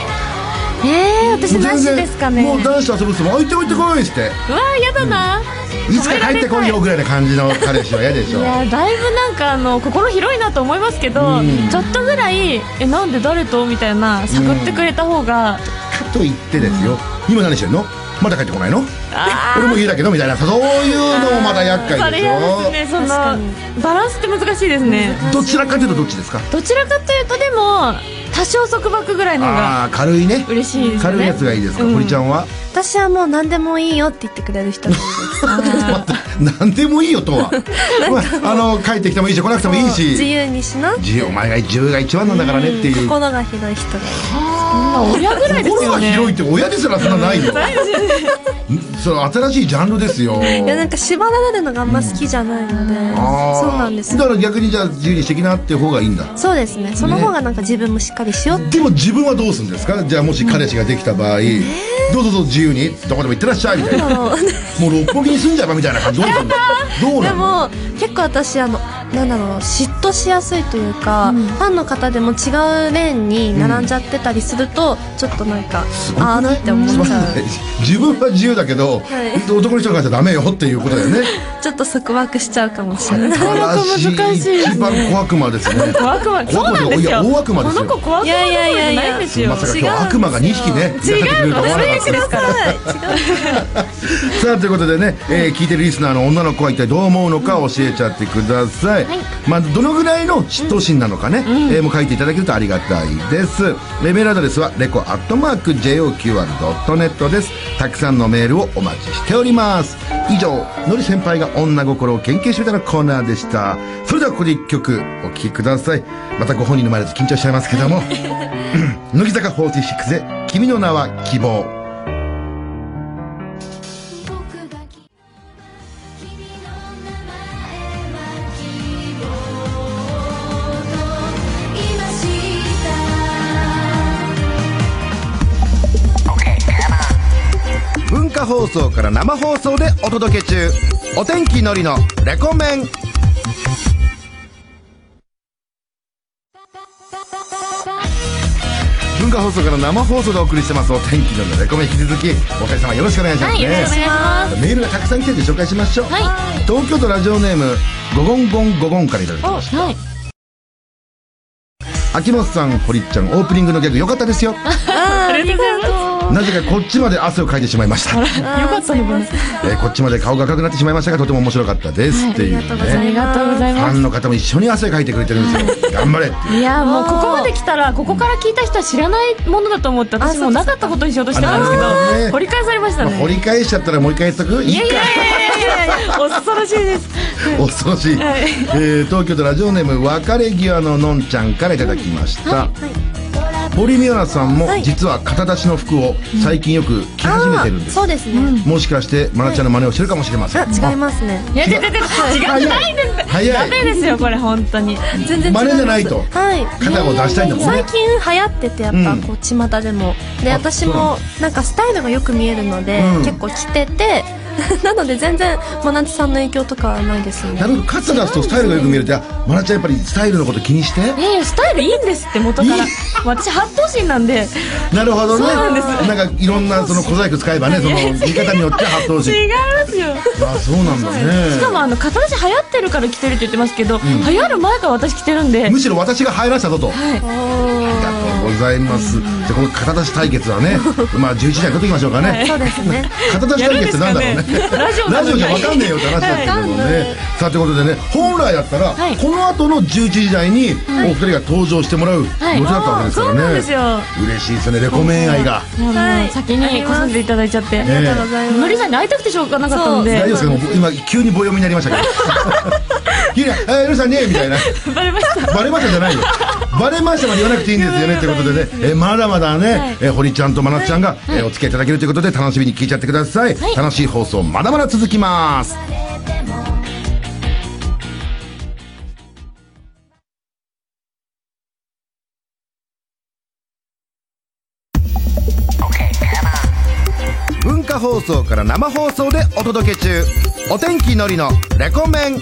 えー、私なしですかね。もう男子と遊ぶ人も置いて置いてこいっつって。うわーやだな、いつか帰ってこいよぐらいな感じの彼氏は嫌でしょ。いやだいぶなんかあの心広いなと思いますけど、うん。ちょっとぐらいえなんで誰と？みたいな探ってくれた方が、かと言ってですよ。今何してんの？まだ帰ってこないの？あ俺も家だけどみたいな。そういうのもまだ厄そ介でしょ？ね。そのバランスって難しいですね。どちらかというとどっちですか？どちらかというとでも多少束縛ぐらいの方がああ軽いね。嬉しいですよね。軽いやつがいいですか、うん。堀ちゃんは？私はもう何でもいいよって言ってくれる人です。何でもいいよとは？まあ あの帰ってきてもいいし来なくてもいい自し由にしな自由お前が自由が一番なんだからねっていう。心が広い人がいい。まあ親ぐらいです心がよね広いって親ですらそんなないよ。そう新しいジャンルですよ。いやなんか縛られるのがあんま好きじゃないので、そうなんですよ。だから逆にじゃあ自由にしてきなって方がいいんだ。そうですね。その方がなんか自分もしっかりしよう。ってでも自分はどうするんですか？じゃあもし彼氏ができた場合、どうぞどうぞ自由に。どこでも行ってらっしゃいみたいな。もう六本木に住んじゃえばみたいな感じどうするのどうなでのも結構私あのなんだろう嫉妬しやすいというか、ファンの方でも違うレーンに並んじゃってたりすると、ちょっとなんかあーって思っちゃう。すごくない自分は自由だけど、はい。男の人がじゃダメよっていうことだよね。ちょっと束縛しちゃうかもしれない。難しい。一番小悪魔ですね。小悪魔そうなんですいやよ。大悪魔ですよ。この子小悪魔いやいやいやいやまさか今日悪魔が2匹ね違いらっしゃってくれるとは思わなかったう。ですからさあということでね、えー聞いてるリスナーの女の子は一体どう思うのか教えちゃってください、まあ、どのぐらいの嫉妬心なのかね、えーもう書いていただけるとありがたいです。メールアドレスはレコアットマーク JOQR.net です。たくさんのメールをお待ちしております。以上のり先輩が女心を研究してみたのコーナーでした。それではここで一曲お聴きください。またご本人の前で緊張しちゃいますけども。乃木坂46で「君の名は希望」放送から生放送でお届け中。お天気のりのレコメン。文化放送から生放送でお送りしてますお天気のりのレコメン引き続きお二人様よろしくお願いしますね、はいよろしくお願いします。メールがたくさん来てるんで紹介しましょう、はい。東京都ラジオネームゴゴンゴンゴゴンからいただきました。はい。秋元さん堀っちゃんオープニングのギャグ良かったですよ。ありがとうございますなぜかこっちまで汗をかいてしまいました。よかったのかな。えーこっちまで顔が赤くなってしまいましたがとても面白かったです、っていうあねりがとうございます。ファンの方も一緒に汗かいてくれてるんですよ。頑張れっていう。いやもうここまで来たらここから聞いた人は知らないものだと思って私もうなかったことにしようとしてたんですけど掘り返されましたまあ、掘ねり返しちゃったらもう一回言っとく？いいやいやいやいやいや恐ろしいです。恐ろしい、はい。えー東京都ラジオネーム別れ際ののんちゃんからいただきました、堀美央奈さんもはい。実は肩出しの服を最近よく着始めてるんです、そうですね、もしかして愛菜ちゃんの真似をしてるかもしれません、あ違いますね。いや違う違う違う違ないです早い。ダメですよこれ本当に。全然真似じゃないと。はい。肩を出したいんだもんね。最近流行っててやっぱこう巷でも、であ私もなんかスタイルがよく見えるので、うん。結構着てて なので全然真夏さんの影響とかはないですね。なるほど肩出すとスタイルがよく見えるってあ愛菜ちゃんやっぱりスタイルのこと気にして？いやいやスタイルいいんですって元から。いい？私八頭身なんで。なるほどね。そうなんです。なんかいろんなその小細工使えばねその見方によって八頭身。違いますよ。あそうなんだね。しかもあの片足流行ってるから着てるって言ってますけど、流行る前から私着てるんで。むしろ私が入らしたぞと、ありがとうございます、じゃあこの肩出し対決はねまあ11時台取っていきましょうかね、そうですね。肩出し対決ってなんだろうねラジオラジオじゃ分かんねえよって話だけどもね、さあということでね本来だったら、はい。この後の11時台にお二人が登場してもらう予はい。定だったわけですからね、嬉しいですねレコメン愛が、はい先に来させていただいちゃって、ありがとうございます、のりさんに会いたくてしょうがなかったので。大丈夫です今急に棒読みになりましたけど。急に「えー、ルさんね」みたいな。バレました。バレましたじゃないよ。バレましたまで言わなくていいんですよねということでね、えーまだまだね、えー堀ちゃんと真夏ちゃんが、えーお付き合いいただけるということで楽しみに聞いちゃってください、はい。楽しい放送まだまだ続きます。文化放送から生放送でお届け中。お天気のりのレコメン。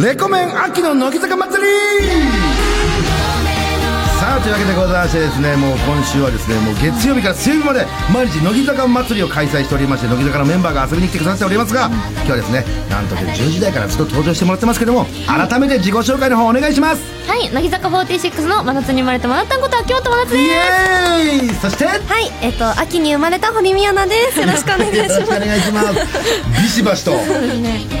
レコメン秋の乃木坂祭り。ささあというわけでございましてですねもう今週はですねもう月曜日から水曜日まで毎日乃木坂祭りを開催しておりまして乃木坂のメンバーが遊びに来てくださっておりますが今日はですねなんとで10時台からずっと登場してもらってますけども改めて自己紹介の方お願いします。はい乃木坂46の真夏に生まれた真夏こと秋元真夏イです。エーイ。そして？はい、えっと、秋に生まれた堀美央奈です。よろしくお願いしよろしくおます。願いしますビシバシとお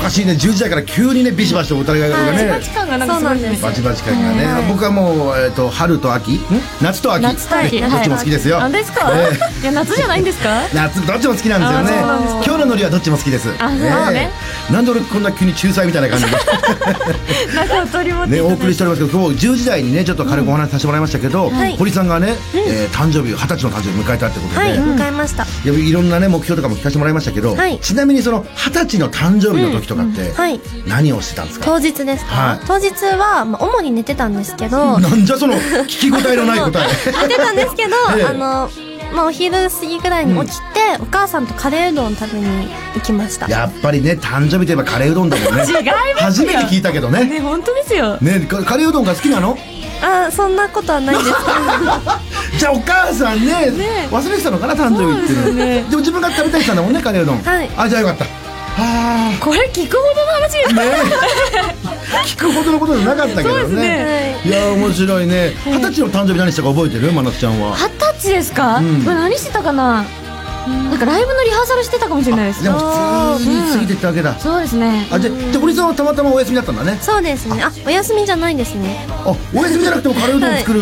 かしいね。10時台から急にねビシバシとお互いがね、価値観がなんかすごいですバチバチ感がね、はい僕はもう、えっと春と秋ん？夏と秋。夏と秋。ねどっちも好きですよ、あですか、えいや夏じゃないんですか？夏どっちも好きなんですよね。今日のノリはどっちも好きです。あね。なんで俺こんな急に仲裁みたいな感じで。なんかお取り持ね。お送りしておりますけど今日10時台にねちょっと軽くお話しさせてもらいましたけど、はい。堀さんがね、えー誕生日二十歳の誕生日を迎えたってことで、はい、迎えました。いやいろんなね目標とかも聞かせてもらいましたけど、はい。ちなみにその二十歳の誕生日の時とかってはい。何をしてたんですか、当日ですか、はい。当日は、まあ、主に寝てたんですけど、なんじゃその聞き応えのない答え。寝てたんですけど、ええ。あの、まあ、お昼過ぎぐらいに起きて、お母さんとカレーうどん食べに行きました。やっぱりね誕生日といえばカレーうどんだもんね。違いますよ。初めて聞いたけどね。ね本当ですよ。ねかカレーうどんが好きなの？あ、そんなことはないです。じゃあお母さんね忘れてたのかな誕生日っていうの。でね。でも自分が食べたいしたんだもんねカレーうどん。はい。あじゃあよかった。はこれ聞くほどの話です。あね。聞くほどのことじゃなかったけどね。ね。い。や面白いね。二十歳の誕生日何したか覚えてる？真夏ちゃんは。二十歳ですか、ん。これ何してたかな？なんかライブのリハーサルしてたかもしれないです。でも普通に過ぎてったわけだ。そうですね。あじゃあじゃあ堀さんはたまたまお休みだったんだね。そうですね。あ、お休みじゃないんですね。あお休みじゃなくてもカレーうどん作る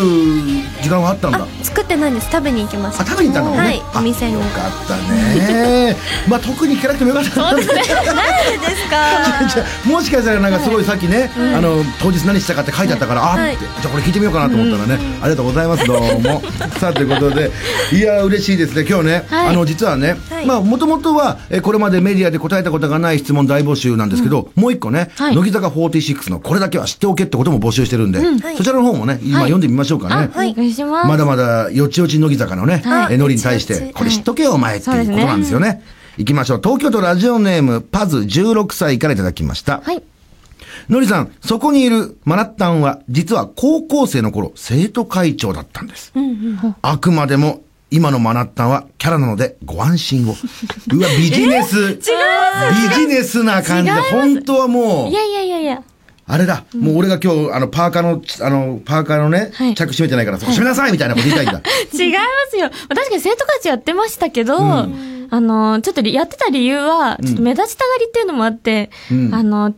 時間があったんだ。あ、作ってないんです。食べに行きました。あ食べに行ったんだもんね、はいあお店に。よかったね。まあ特に聞かなくてもよかったななんでですか。もしかしたらなんかすごいさっきね、あの当日何したかって書いてあったから、あはい。って。じゃあこれ聞いてみようかなと思ったらね、ありがとうございますどうも。さあということで。いや嬉しいですね。今日ね、はい。あの実はね、はい。まあもともとはえこれまでメディアで答えたことがない質問大募集なんですけど、もう一個ね、はい。乃木坂46のこれだけは知っておけってことも募集してるんで、はい。そちらの方もね今はい。読んでみましょうかね、あ、お願いします。まだまだよちよち乃木坂のね、はい。えノリに対して、これ知っとけよ、お前っていうことなんですよね。行きましょう。東京都ラジオネーム、パズ16歳からいただきました。はい。のりさん、そこにいるマナッタンは、実は高校生の頃、生徒会長だったんです。あくまでも、今のマナッタンはキャラなのでご安心を。うわ、ビジネス。ビジネスな感じで、本当はもう。い、やいやいやいや。あれだ、もう俺が今日、あの、パーカーの、あの、パーカーのね、はい。着閉めてないから、そこ閉めなさいみたいなこと言いたいんだ。違いますよ。まあ確かに生徒会長やってましたけど、あの、ちょっとりやってた理由は、ちょっと目立ちたがりっていうのもあって、うん。あの、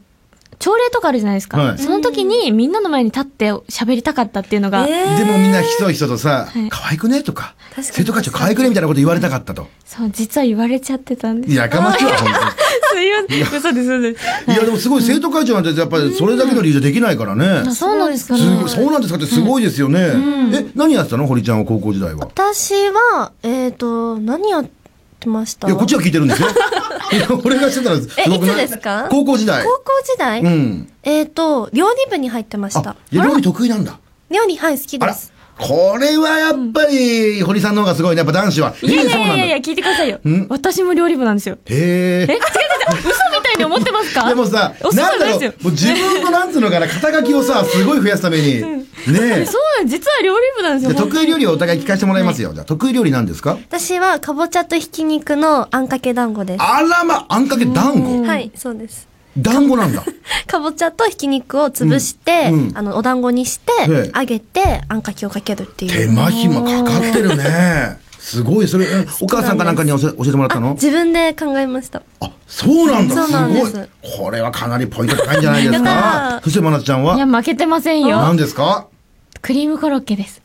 朝礼とかあるじゃないですか。はいその時にみんなの前に立って喋りたかったっていうのが、えでもみんなひそひそとさはい、可愛くねとか、確かに生徒会長可愛くねみたいなこと言われたかったと。そう、実は言われちゃってたんです。やかましいわ、本すいません。嘘です、嘘です。いや、でもすごい生徒会長なんてやっぱりそれだけの理由じゃできないからねあ。そうなんですかね。すごいそうなんですかってすごいですよね。え、何やってたの堀ちゃんは高校時代は？私は、えっ、と、何やってました？いや、こっちは聞いてるんですよ。俺がしてたらすえ、いつですか？高校時代高。校時代、うん。えっ、と、料理部に入ってましあた。、料理得意なんだ。料理、はい、好きです。。これはやっぱり、堀さんの方がすごいね。やっぱ男子は。いやいやいやいや、聞いてくださいよん。私も料理部なんですよ。へええ、違う違う嘘いに思ってますか？でもさ、嘘なんだろうもう自分のなんつうのかな、肩書きをさ、すごい増やすために、ねえ。そう実は料理部なんですよ。得意料理をお互い聞かせてもらいますよ。じゃあ得意料理なんですか？私は、かぼちゃとひき肉のあんかけ団子です。あらま、あんかけ団子はい、そうです。団子なんだ。かぼちゃとひき肉を潰して、うんうんあの、お団子にしてええ、揚げて、あんかけをかけるっていう。手間暇かかってるね。すごい、それ、えお母さんかなんかに教え教えてもらったあの自分で考えました。あ、そうなんだ。そうなんですすごい。これはかなりポイント高いんじゃないですやったかー。そして、まなちゃんいや、は負けてませんよ。何ですか？クリームコロッケです。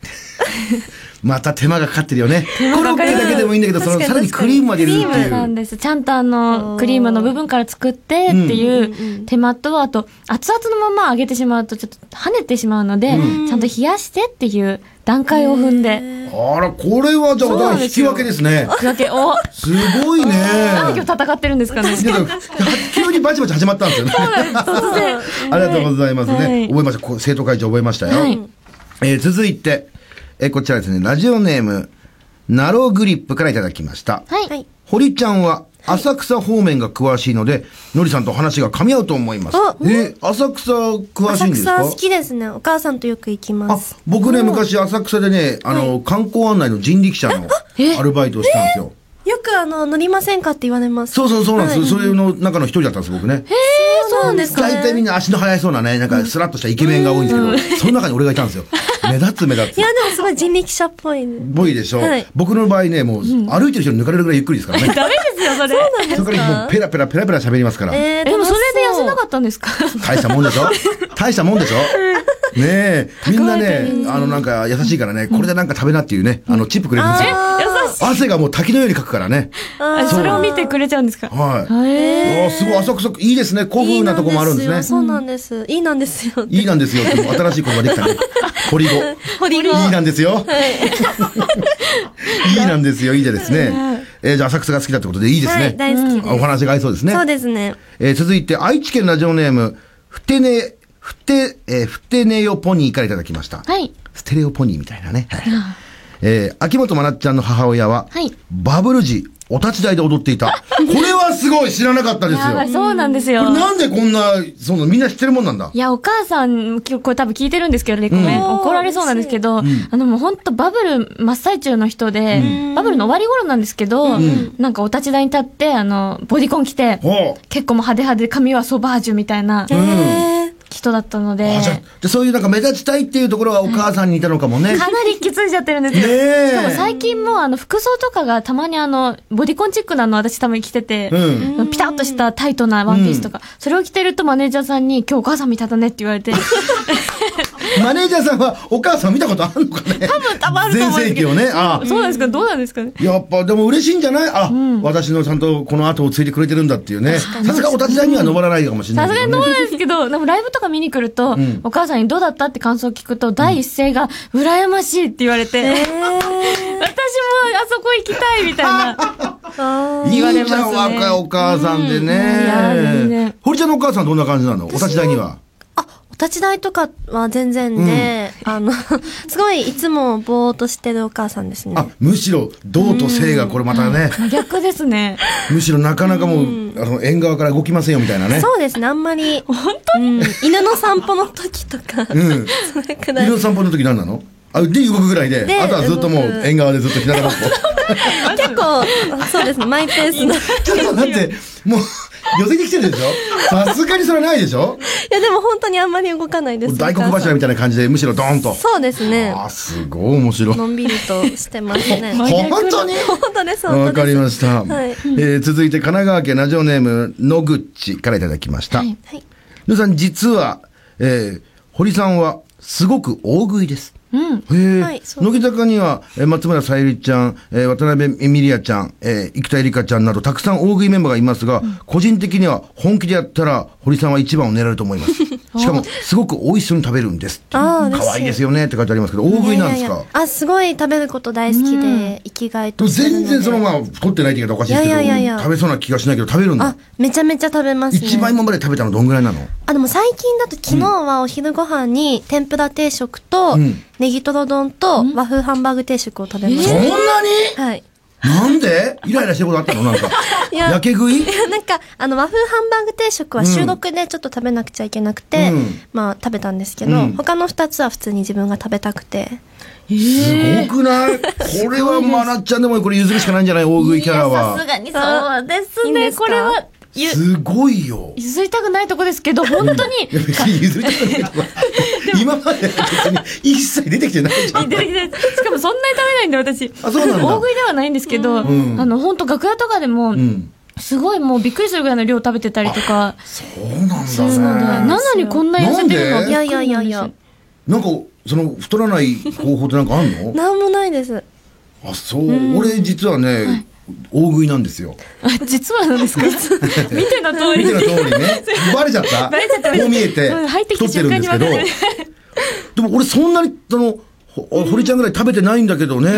また手間がかかってるよね。コロッケだけでもいいんだけど、そのさらにクリームまで入れるってクリームいう。なんです。ちゃんとあの、クリームの部分から作ってっていう手間と、あと、熱々のまま揚げてしまうとちょっと跳ねてしまうので、ちゃんと冷やしてっていう段階を踏んで、あら、これはじゃあ、引き分けですね。だけ、お、すごいね。なんで今日戦ってるんですかね。急にバチバチ始まったんですよね。ありがとうございますね。はい覚えました。生徒会長覚えましたよ。はいえー続いて、えーこちらですね、ラジオネーム、ナローグリップからいただきました。はい。はい。堀ちゃんは浅草方面が詳しいので、のりさんと話が噛み合うと思いますあ。え、浅草詳しいん浅ですか？草好きですね。お母さんとよく行きまあす。、僕ね、昔浅草でね、あの、観光案内の人力車のアルバイトをしたんですよ。よくあの、乗りませんかって言われます。そうそうそうなんです。はいそれの中の一人だったんです、僕ね。そうなんですか大体みんな足の速いそうなね、なんかスラッとしたイケメンが多いんですけど、その中に俺がいたんですよ。目立つ目立つい。や、でもすごい人力車っぽい。ボイでしょ、はい僕の場合ね、もう歩いてる人に抜かれるぐらいゆっくりですからね。ダメですよ、それ。そこからもうペラペラペラペラ喋りますから。えー、でもそれで痩せなっかったんですか？大したもんでしょ？大したもんでしょ？ねえ、みんなね、あのなんか優しいからね、これでなんか食べなっていうね、あのチップくれるんですよ。汗がもう滝のようにかくからね。あそれを見てくれちゃうんですか？はい。へおーすごい、浅草、いいですね。古風なとこもあるんですね。そうなんです。いいなんですよ。いいなんですよ。新しい言葉できたね。掘り語。ホリゴ。いいなんですよ。いいなんですよ。いいでですね。えーじゃあ浅草が好きだってことでいいですはい、ね。大好きです。お話が合いそうですね。そうですね。えー続いて、愛知県ラジオネーム、ふてね、ふて、えーふてねよポニーからいただきました。はい。ステレオポニーみたいなね。えー秋元真夏ちゃんの母親は、はい。バブル時、お立ち台で踊っていた。これはすごい知らなかったですよ。そうなんですよ。これなんでこんな、そのみんな知ってるもんなんだ？いや、お母さん、今日これ多分聞いてるんですけど、レコメン、うん怒られそうなんですけど、あのもう本当バブル真っ最中の人で、バブルの終わり頃なんですけど、なんかお立ち台に立って、あの、ボディコン着て。結構もう派手派手、髪はソバージュみたいな。へー人だったので、あじゃそういうなんか目立ちたいっていうところがお母さんにいたのかもね。かなり引き継いじゃってるんですよ。ねえ。しかも最近もあの服装とかがたまにあの、ボディコンチックなの私たまに着てて、うピタッとしたタイトなワンピースとか、それを着てるとマネージャーさんに今日お母さんみたいだねって言われて、マネージャーさんはお母さん見たことあるのかね？多分多分あると思うんですけど。ね。あそうなんですか？どうなんですかね？やっぱでも嬉しいんじゃない？あ、私のちゃんとこの後をついてくれてるんだっていうね。さすがお立ち台には登らないかもしれない。さすがにどうなんですけど、でもライブとか見に来ると、ん。お母さんにどうだったって感想を聞くと、第一声が、羨ましいって言われて、私もあそこ行きたいみたいな。あいい言われじゃん、ますね若いお母さんでうん。いや全ね然。堀ちゃんのお母さんどんな感じなの？お立ち台には。立ち台とかは全然で、あの、すごいいつもぼーっとしてるお母さんですね。あ、むしろ、道と性がこれまたね、真逆ですね。むしろなかなかもう、あの、縁側から動きませんよみたいなね。そうですね、あんまり。本当に、犬の散歩の時とか、うん。それくらい犬。の散歩の時何なの？あ、で動くぐらいで、であとはずっともう縁側でずっとひながら。結構、そうですね、マイペースな。いちょっと待って、もう、寄せてきてるでしょ？さすがにそれはないでしょ？や、でも本当にあんまり動かないです。大黒柱みたいな感じで、むしろドーンと。そうですね。あ、すごい面白い。のんびりとしてますね。本当に？本当です、本わか。りました。はいえー続いて神奈川県ラジオネーム野口からいただきました。はいはい。皆さん実は、えー堀さんはすごく大食いです。うん。へえ、はい乃木坂には、えー松村さゆりちゃん、えー渡辺エミリアちゃん、えー生田絵梨花ちゃんなどたくさん大食いメンバーがいますが、個人的には本気でやったら堀さんは一番を狙えると思います。しかも、すごく美味しそうに食べるんです。可愛いですよねって書いてありますけど、大食いなんですか？あ、すごい食べること大好きで、生きがいと。全然そのまあ、太ってないって言い方おかしいですけど、食べそうな気がしないけど食べるんだあ。、めちゃめちゃ食べますね。一番今まで食べたのどんぐらいなの？あ、でも最近だと昨日はお昼ご飯に天ぷら定食と、うんネギトロ丼と和風ハンバーグ定食を食べました。そんなに？はい。なんで？イライラしてることあったの？なんか。いや。やけ食い？いや、なんか、あの、和風ハンバーグ定食は収録でちょっと食べなくちゃいけなくて、うん。まあ、食べたんですけど、うん。他の二つは普通に自分が食べたくて。すごくない？これはまなっちゃんでもこれ譲るしかないんじゃない？大食いキャラは。がにそうですね。いいんですか？これは、ゆすごいよ。譲りたくないとこですけど、本当に、いや別に譲りたくないとか。今まで別に一切出てきてないじゃん。出てきてしかもそんなに食べないんで、私。あそうなんだ大食いではないんですけど、んあの、本当楽屋とかでも、うん。すごいもうびっくりするぐらいの量食べてたりとか、そうなんだなね。のにこんな痩せてるのいやいやいやいや。なんか、その太らない方法ってなんかあんの？なんもないです。あ、そう。俺実はね、大食いなんですよ。あ、実はなんですか？見ての通り見ての通りね。バレちゃった？バレちゃったこう見えて太ってるんですけど。でも俺そんなに、その、ほ堀ちゃんぐらい食べてないんだけどね。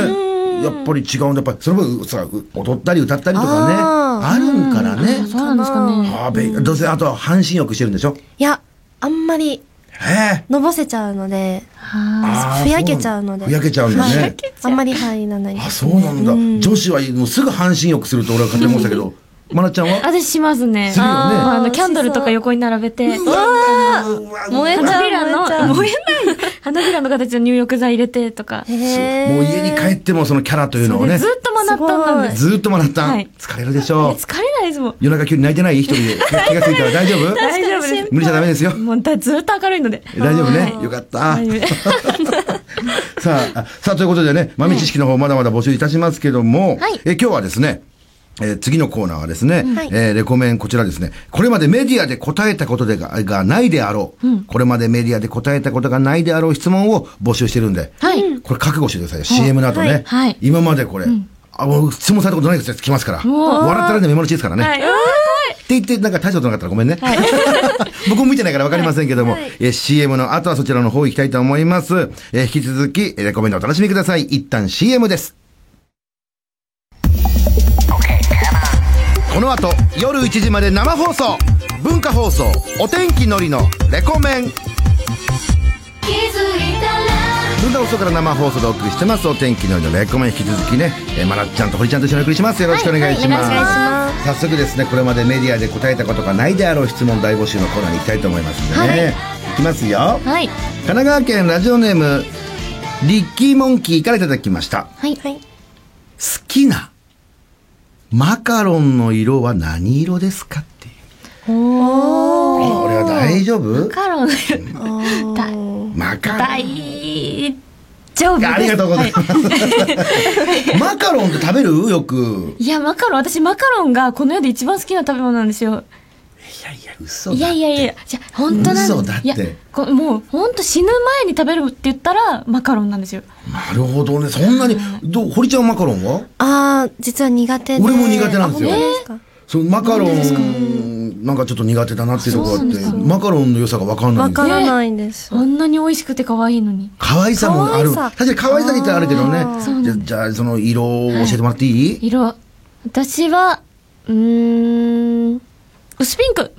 やっぱり違うんだ。やっぱりその分さ、う踊ったり歌ったりとかね。あるんからね。そうなんですかね。ああ、べ、どうせあとは半身浴してるんでしょ？いや、あんまり、のぼせちゃうので、ふやけちゃうので。ふやけちゃうんだはいね。あんまり入らないですあ、そうなんだ。女子はもうすぐ半身浴すると俺は勝手に思ってたけど、まなちゃんは？私しますね。するよねあの、キャンドルとか横に並べて。燃えちゃう花びらの、燃えちゃう燃えない花びらの形の入浴剤入れてとか。もう家に帰ってもそのキャラというのをねず、っとマナッタンなん。ずーっとまなった？んはい。疲れるでしょう。疲れないですもん。夜中急に泣いてない？一人で。気がついたら大丈夫？大丈夫です。無理しちゃダメですよ。もうだずっと明るいので。大丈夫ね？は。いよかった。さあ、あさあ、ということでね、豆知識の方まだまだ募集いたしますけども、はいえ今日はですね、えー次のコーナーはですね、はいえーレコメンこちらですね、これまでメディアで答えたことでががないであろう、これまでメディアで答えたことがないであろう質問を募集してるんで、はい。これ覚悟してくださいよ。CM の後ね。はいはい今までこれ、あもう質問されたことないです来ますから。笑ったらね、メモリチですからね。はい。って言って、なんか大したことなかったらごめんね。僕も見てないからわかりませんけども、えー CM の後はそちらの方行きたいと思います。えー引き続き、えーレコメンドお楽しみください。一旦 CM です。この後、夜1時まで生放送。文化放送、お天気のりのレコメン。文化放送から生放送でお送りしてますお天気のりのレコメン。引き続きね、えー、まなっちゃんと堀ちゃんと一緒にお送りします。よろしくお願いします,、はい早速ですねこれまでメディアで答えたことがないであろう質問大募集のコーナーに行きたいと思いますんでね、い、きますよ。はい。神奈川県ラジオネームリッキーモンキーからいただきました。はい。はい。好きなマカロンの色は何色ですかっていう。おー。これは大丈夫？カロン、だマカロン。大丈夫。ありがとうございます、マカロンって食べる？よく。いや、マカロン、私マカロンがこの世で一番好きな食べ物なんですよ。いやいや嘘だいやいやいや、じゃあ本当なん嘘だって。いや、こもう本当死ぬ前に食べるって言ったらマカロンなんですよ。なるほどね。そんなにどう堀ちゃんはマカロンは？あー、実は苦手で。俺も苦手なんですよ。そうマカロンなんかちょっと苦手だなっていうところがあってマカロンの良さが分かんないわんです。よからないんです。あんなに美味しくて可愛いのに。可愛さもある。確かに可愛さにってあるけどね。じゃじゃあその色を教えてもらっていい、色。私は、うーん、薄ピンク。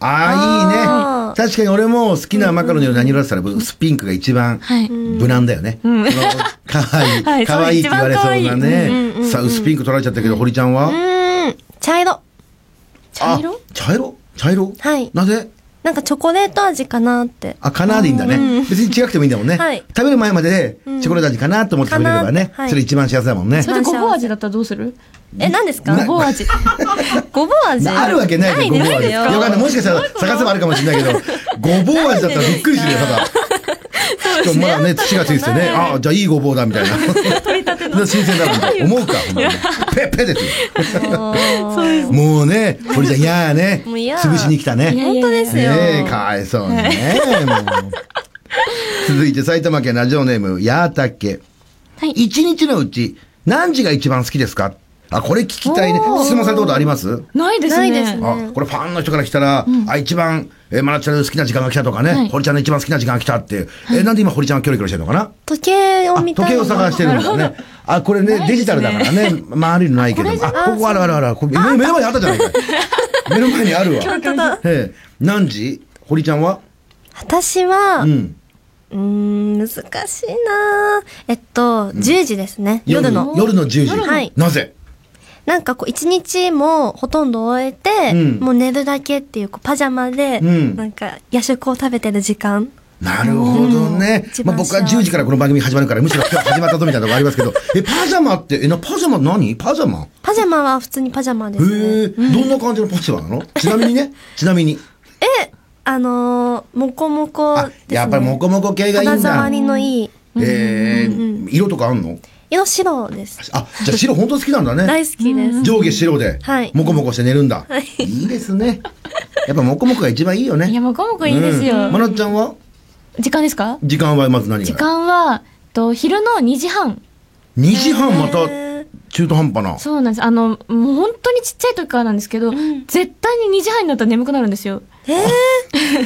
ああいいね。確かに俺も好きなマカロンの色何色だったら薄ピンクが一番はい。無難だよね。その可愛い はい可愛いって言われそうなね。さあ、薄ピンク取られちゃったけど、堀ちゃんは？うーん、茶色。茶色あ茶色？茶色？はい。なぜなんかチョコレート味かなって。あ、かなでいいんだね。別に違くてもいいんだもんね。はい食べる前までで、チョコレート味かなと思って食べれればねそれ一番幸せだもんねそ。れでごぼう味だったらどうする？え、何ですか？なごぼう味。ごぼう味あるわけないで、ごぼう味。よ。かんない。もしかしたら探せばあるかもしれないけど、ごぼう味だったらびっくりするよ、ただ。しかもまだね、土がついててね、ああ、じゃあいいごぼうだ、みたいな。取り立ての。新鮮だもんね。思うか、ほんまにペッペッて。もうね、堀ちゃん嫌やね。潰しに来たね。本当ですよ。ねえ、かわいそうにね。もう続いて埼玉県ラジオネーム、やーたけ。はい一日のうち、何時が一番好きですか？あ、これ聞きたいね。質問されたことあります？ないですね。ないですね。あ、これファンの人から来たら、あ、一番、えー、まなちゃんの好きな時間が来たとかね、はい。堀ちゃんの一番好きな時間が来たって、え、なんで今堀ちゃんはキョロキョロしてるのかな？時計をあ、見たい時計を探してるんだね。あ、これね、デジタルだからね、周りのないけど。も。あ、ここあるあるある。目目の前にあったじゃないか。目の前にあるわ。ええ、何時？堀ちゃんは？私は、う。うんーん、難しいなえっと、10時ですね。夜の。夜の。10時。はい。なぜ？なんかこう、一日もほとんど終えて、うん。もう寝るだけっていう、こう、パジャマで、うん。なんか、夜食を食べてる時間。なるほどね。一番まあ僕は幸せ。10時からこの番組始まるから、むしろ今日始まったぞみたいなとこありますけど、え、パジャマって、え、な、パジャマ何？パジャマ？パジャマは普通にパジャマですね。へえ、どんな感じのパジャマなの？ちなみにね、ちなみに。え、あのー、もこもこあです、ね。やっぱりモコモコ系がいいんだ。肌触。りのいい。え。ー、色とかあんの？色白です。あ、じゃあ白本当好きなんだね。大好きです。上下白で、はいモコモコして寝るんだ。はいいいですね。やっぱモコモコが一番いいよね。いや、もこもこいいですよ。うんまなっちゃんは？時間ですか？時間はまず何が？時間は、と、昼の2時半。2時半またえ中途半端な。そうなんです。あの、もう本当にちっちゃい時からなんですけど、絶対に2時半になったら眠くなるんですよ。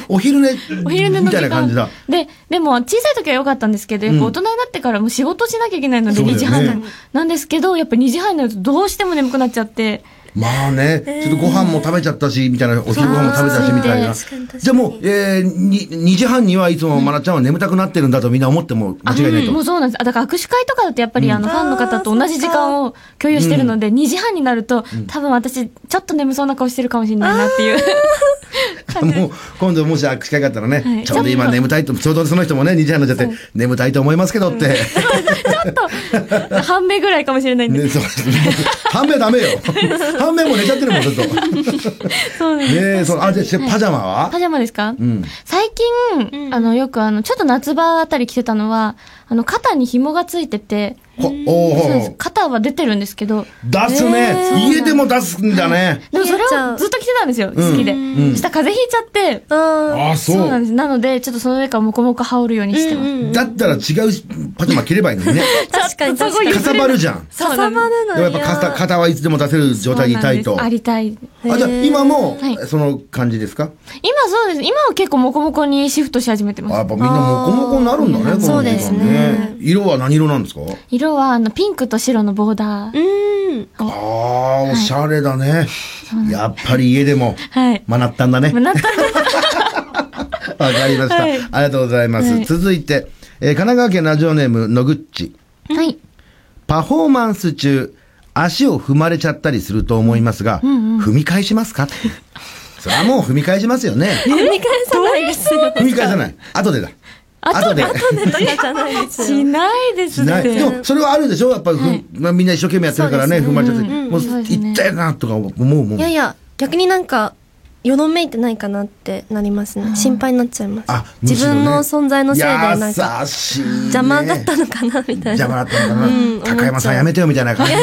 お昼寝お昼寝のみ時間。たいな感じだ。で、でも小さい時は良かったんですけど、やっぱ大人になってからもう仕事しなきゃいけないので2そうだよね。時半ななんですけど、やっぱ2時半になるとどうしても眠くなっちゃって、まあね、ちょっとご飯も食べちゃったし、みたいな、お昼ご飯も食べたし、みたいな。じゃあもう、えー、に2時半にはいつもまなちゃんは眠たくなってるんだとみんな思っても間違いないと。もうそうなんです。あだから握手会とかだとやっぱりあの、ファンの方と同じ時間を共有してるので、2時半になると、多分私、ちょっと眠そうな顔してるかもしれないなっていう。もう、今度もし握手会があったらね、はいちょうど今眠たいと、ちょうどその人もね、2時半になっちゃって、眠たいと思いますけどって。ちょっと、半目ぐらいかもしれないんで。ね、そう。半目ダメよ。半目もう寝ちゃってるもん、ちょっと。そうです。ねえ、そう、あ、じゃあ、パジャマは？パジャマですか、ん。最近、あの、よくあの、ちょっと夏場あたり着てたのは、あの、肩に紐がついてて。肩は出てるんですけど、出すね。家でも出すんだね。でもそれをずっと着てたんですよ、好きで。したら風邪ひいちゃって、ああ、そう。そうなんです。なので、ちょっとその上からモコモコ羽織るようにしてます。だったら違うパジャマ着ればいいのにね。確かにちょっとすごいかさばるじゃん。そうなんで挟まるのでもやっぱ肩、肩はいつでも出せる状態にいたいと。ありたい。あ、じゃあ今もはい、その感じですか？今そうです。今は結構モコモコにシフトし始めてあ、ます。やっぱみんなモコモコになるんだね、そうですね。色は何色なんですか？色は、あの、ピンクと白のボーダー。うん。ああ、おしゃれだね。やっぱり家でもはい。学ったんだね。なったわかりました。はいありがとうございます。はい続いて、えー神奈川県ラジオネーム、のぐっち。はい。パフォーマンス中、足を踏まれちゃったりすると思いますが、踏み返しますか？それはもう踏み返しますよね。踏み返さないですよ。踏み返さない。後でだ。後で。とかじゃないですしよ。ないです。ないでも、それはあるでしょ？やっぱりまあ、みんな一生懸命やってるからね、踏まれちゃって。もう、そうですねいったよな、とか思うもん。いやいや、逆になんか、よどめいてないかなってなりますね。心配になっちゃいますあ。自分の存在のせいでなんか。邪魔だったのかなみたいな。邪魔だったのかな、うん高山さんやめてよ、みたいな感じで。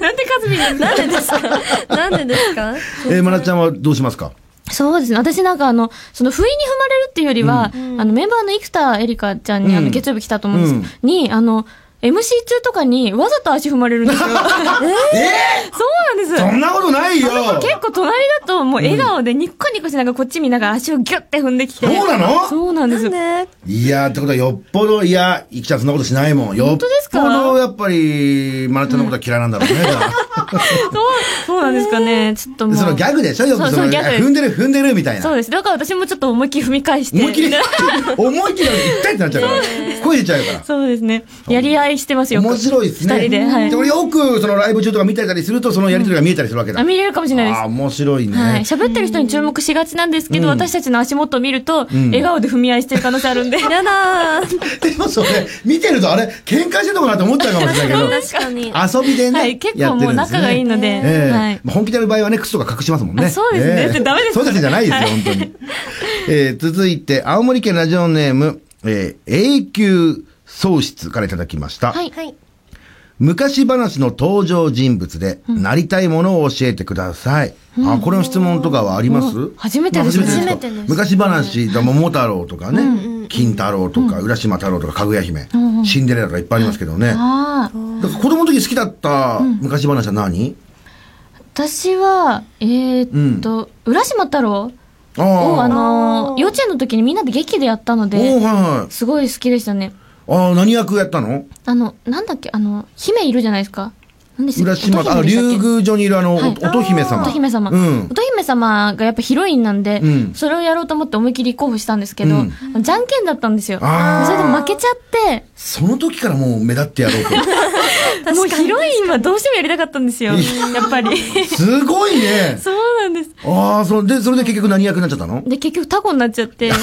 なんでカズミなんでですか？なんでですか？えー、まなちゃんはどうしますか？そうですね。私なんかあの、その不意に踏まれるっていうよりは、あのメンバーの生田絵梨花ちゃんに、あうん。の月曜日来たと思うんです。けど、に、あの、MC 中とかにわざと足踏まれるんですよ。そうなんです。そんなことないよ結構隣だともう笑顔でニッコニコしながらこっち見ながら足をギュッて踏んできて。そうなの？そうなんですよ。ねいやー、ってことはよっぽど、いや、いきちゃんそんなことしないもん。よっぽ当ですか？ど、やっぱり、まなちゃんのことは嫌いなんだろうね。そう、そうなんですかね。ちょっともう。そのギャグでしょ？よくその、そうギャグです踏んでる、踏んでるみたいな。そうです。だから私もちょっと思いっきり踏み返して。思いっきり、思いっきり痛いってなっちゃうから。声出ちゃうから。そうですね。やり合いしてますよ。面白いですね。二人で。はいで。俺よく、そのライブ中とか見てたりすると、そのやりとりが見えたりするわけだ。あ、見れるかもしれないですああ、。面白いね。はい。喋ってる人に注目しがちなんですけど、うん私たちの足元を見ると、ん笑顔で踏み合いしてる可能性あるんで。やだー。でもそれ、見てるとあれ、喧嘩してるのかなって思っちゃうかもしれないけど。確かに。遊びでね、はい。結構もう仲がいいので。ええはい。まあ本気でやる場合はね、靴とか隠しますもんね。あそうですねええダメですそうですじゃないですよ、はい本当に。えー続いて、青森県ラジオネーム、えー永久喪失からいただきました。はい。はい。昔話の登場人物で、なりたいものを教えてください。あ、これの質問とかはあります、うん初めてですまあ初か？めてです昔話、桃太郎とかね、金太郎とか、浦島太郎とか、かぐや姫、シンデレラとかいっぱいありますけどね。ああ。だから子供の時好きだった昔話は何、私は、えーっと、浦島太郎あを、ああ。の、幼稚園の時にみんなで劇でやったので、はいはい。すごい好きでしたね。ああ、何役やったの？あの、なんだっけ、あの、姫いるじゃないですか。浦島、あ、竜宮城にいるあの、はいお乙姫様。乙姫様、うん。乙姫様がやっぱヒロインなんで、うんそれをやろうと思って思い切り候補したんですけど、うんじゃんけんだったんですよ。それで負けちゃって、その時からもう目立ってやろうと。もうヒロインはどうしてもやりたかったんですよ。やっぱり。すごいね。そうなんです。ああ、それで、それで結局何役になっちゃったの？で、結局タコになっちゃって。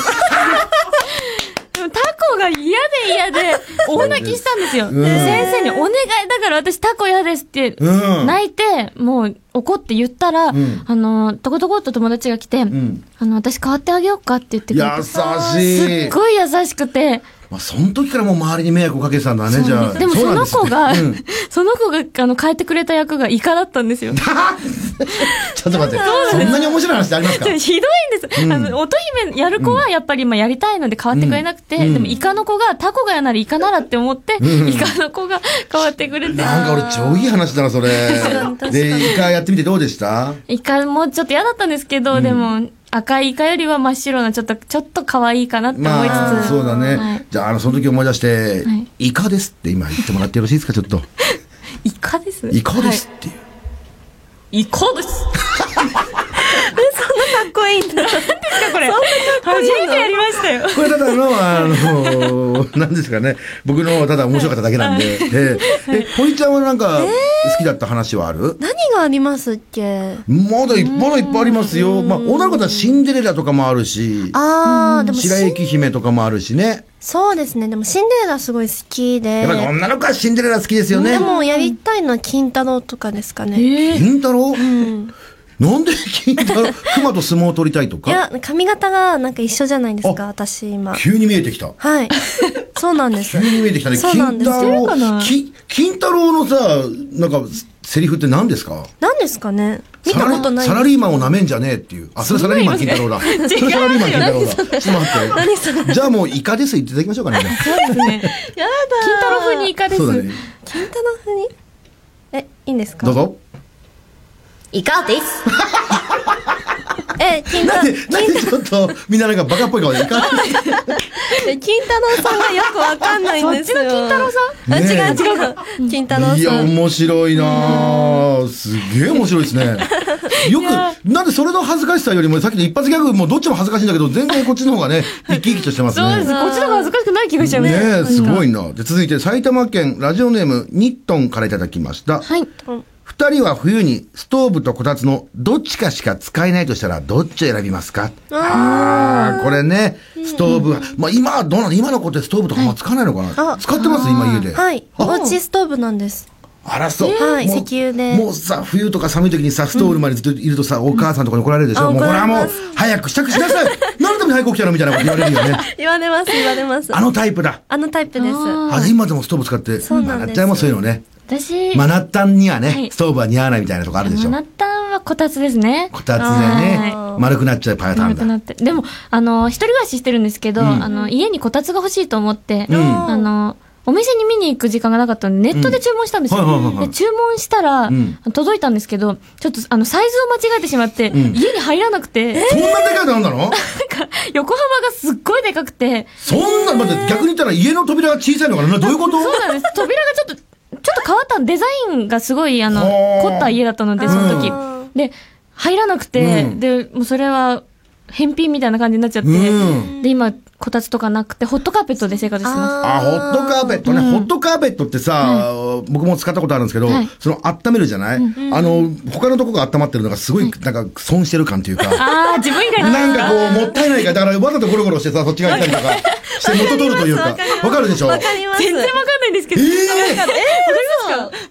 でもタコが嫌で嫌で 大泣きしたんですよ。うんで先生にお願いだから私タコ嫌ですってうん泣いて、もう怒って言ったら、んあの、トコトコっと友達が来て、んあの、私変わってあげようかって言ってくれて。優すしい。っごい優しくて、まあ、その時からもう周りに迷惑をかけてたんだね、じゃあ。でもその子が、そね その子が、あの、変えてくれた役がイカだったんですよ。う んちょっと待って、そんなに面白い話ってありますか？ひどいんです。あの、乙姫やる子はやっぱりまあやりたいので変わってくれなくて、うん。でもイカの子がタコが嫌ならイカならって思って、イカの子が変わってくれて。なんか俺超いい話だな、それ。で、イカやってみてどうでした？イカもちょっと嫌だったんですけど、でも、赤いイカよりは真っ白な、ちょっと、ちょっと可愛いかなって思いつつ。まあ、そうだね。はいじゃあ、あの、その時思い出して、はいイカですって今言ってもらってよろしいですか、ちょっと。イカです？イカですっていう。イカです？こいいんだ。これ。初めてやりましたよ。これただの、あの、なんですかね、僕のただ面白かっただけなんで、ええ、え、堀ちゃんはなんか、好きだった話はある？何がありますっけ？まだい、まだいっぱいありますよ。まあ、女の子だったらシンデレラとかもあるし、あー、でもし白雪姫とかもあるしね。そうですね。でもシンデレラすごい好きで。やっぱり女の子はシンデレラ好きですよねで。もやりたいのは金太郎とかですかね。金太郎？なんで金太郎熊と相撲を取りたいとか？いや、髪型がなんか一緒じゃないですか、私今。急に見えてきた。はい。そうなんです。急に見えてきたね。そうなんです金金太郎のさ、なんか、セリフって何ですか？何ですかね？見たことないサラリーマンを舐めんじゃねえっていう。あ、それサラリーマン金太郎だ。それサラリーマン金太郎だ。ちょっと待って。じゃあもうイカです言っていただきましょうかね。そうですね。やだ金太郎風にイカです。そうだね。金太郎風に？え、いいんですか？どうぞ。イカです？え、金太なんで、なんでちょっと、みんななんかバカっぽい顔でイカ え金太郎さんがよくわかんないんですよ。そっちの金太郎さん？違う違う。金太郎いや、さん。面白いなぁ。すげえ面白いですね。よく、なんでそれの恥ずかしさよりも、さっきの一発ギャグもどっちも恥ずかしいんだけど、全然こっちの方がね、生き生きとしてますね。そうです。こっちの方が恥ずかしくない気がしちゃうねえ、すごい。いな。で、続いて埼玉県ラジオネームニットンからいただきました。はい。二人は冬にストーブとこたつのどっちかしか使えないとしたらどっちを選びますか？ああ、これね、ストーブ、まあ今はどうなの今の子ってストーブとかも使わないのかな、あ使ってます今家で。はい。あおうちストーブなんです。あらそう。はい石油でもうさ、冬とか寒い時にさ、ストーブまでずっといるとさ、お母さんとかに怒られるでしょ？あもうこれはもう早く支度しなさい何のために早く起きたのみたいなこと言われるよね。言われます、言われます。あのタイプだ。あのタイプです。あ、で今でもストーブ使って。そうなんですっちゃんもそういうのね。私、マナッタンにはね、はい。ストーブは似合わないみたいなとこあるでしょ。マナッタンはこたつですね。こたつでね丸くなっちゃうパターンだ。丸くなって。でも、あの、一人暮らししてるんですけど、ん。あの、家にこたつが欲しいと思って、ん。あの、お店に見に行く時間がなかったので、ネットで注文したんですよ。うんはいはいはいはい。で注文したら、ん。届いたんですけど、ちょっと、あの、サイズを間違えてしまって、ん。家に入らなくて、そんなでかいのあんだの？なんか、横幅がすっごいでかくて、そんな、待って、逆に言ったら家の扉が小さいのかな？どういうこと？そうなんです。扉がちょっと、ちょっと変わったデザインがすごい、あの、凝った家だったので、その時。うん。で、入らなくて、うん。で、もうそれは、返品みたいな感じになっちゃって、うん。で、今、こたつとかなくて、ホットカーペットで生活してます。あ、ホットカーペットね。ホットカーペットってさ、僕も使ったことあるんですけどはい、その温めるじゃない？あの、他のとこが温まってるのがすごい、なんか損してる感というか、ああ、自分以外になんかこう、もったいないから、だからわざとゴロゴロしてさ、そっち側行ったりとか、して元取るというか、わかるでしょわかります。全然わかんないんですけど。えわかりますか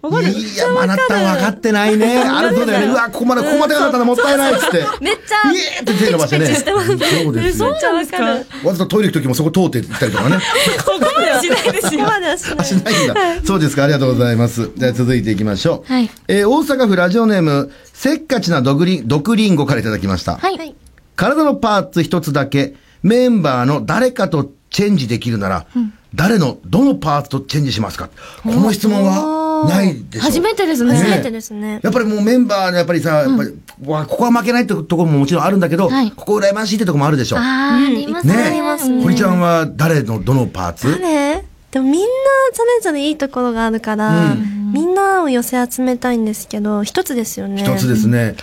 わかるいや、マナッタン分かってないね。あるそうだよね。うわ、ここまで、ここまでなかったらもったいないっつって。めっちゃイエーって手伸ばしてね。そうですよ。そうなんですかわざとトイレ行く時もそこ通って行ったりとかね。ここまではしないですよ。ここまではしなあ、いし。ないんだ。そうですか。ありがとうございます。じゃあ続いていきましょう。はいえー大阪府ラジオネーム、せっかちな毒リン、毒リンゴからいただきました。はい。はい体のパーツ一つだけ、メンバーの誰かとチェンジできるなら、誰のどのパーツとチェンジしますか？この質問はないでしょ初めてですね。初めてですね。やっぱりもうメンバーのやっぱりさ、やっぱり、わここは負けないってところももちろんあるんだけど、はいここ羨ましいってところもあるでしょ。ああ、ありますね。ありますね堀ちゃんは誰のどのパーツ？誰？でもみんなそれぞれいいところがあるから、みんなを寄せ集めたいんですけど、一つですよね。一つですね。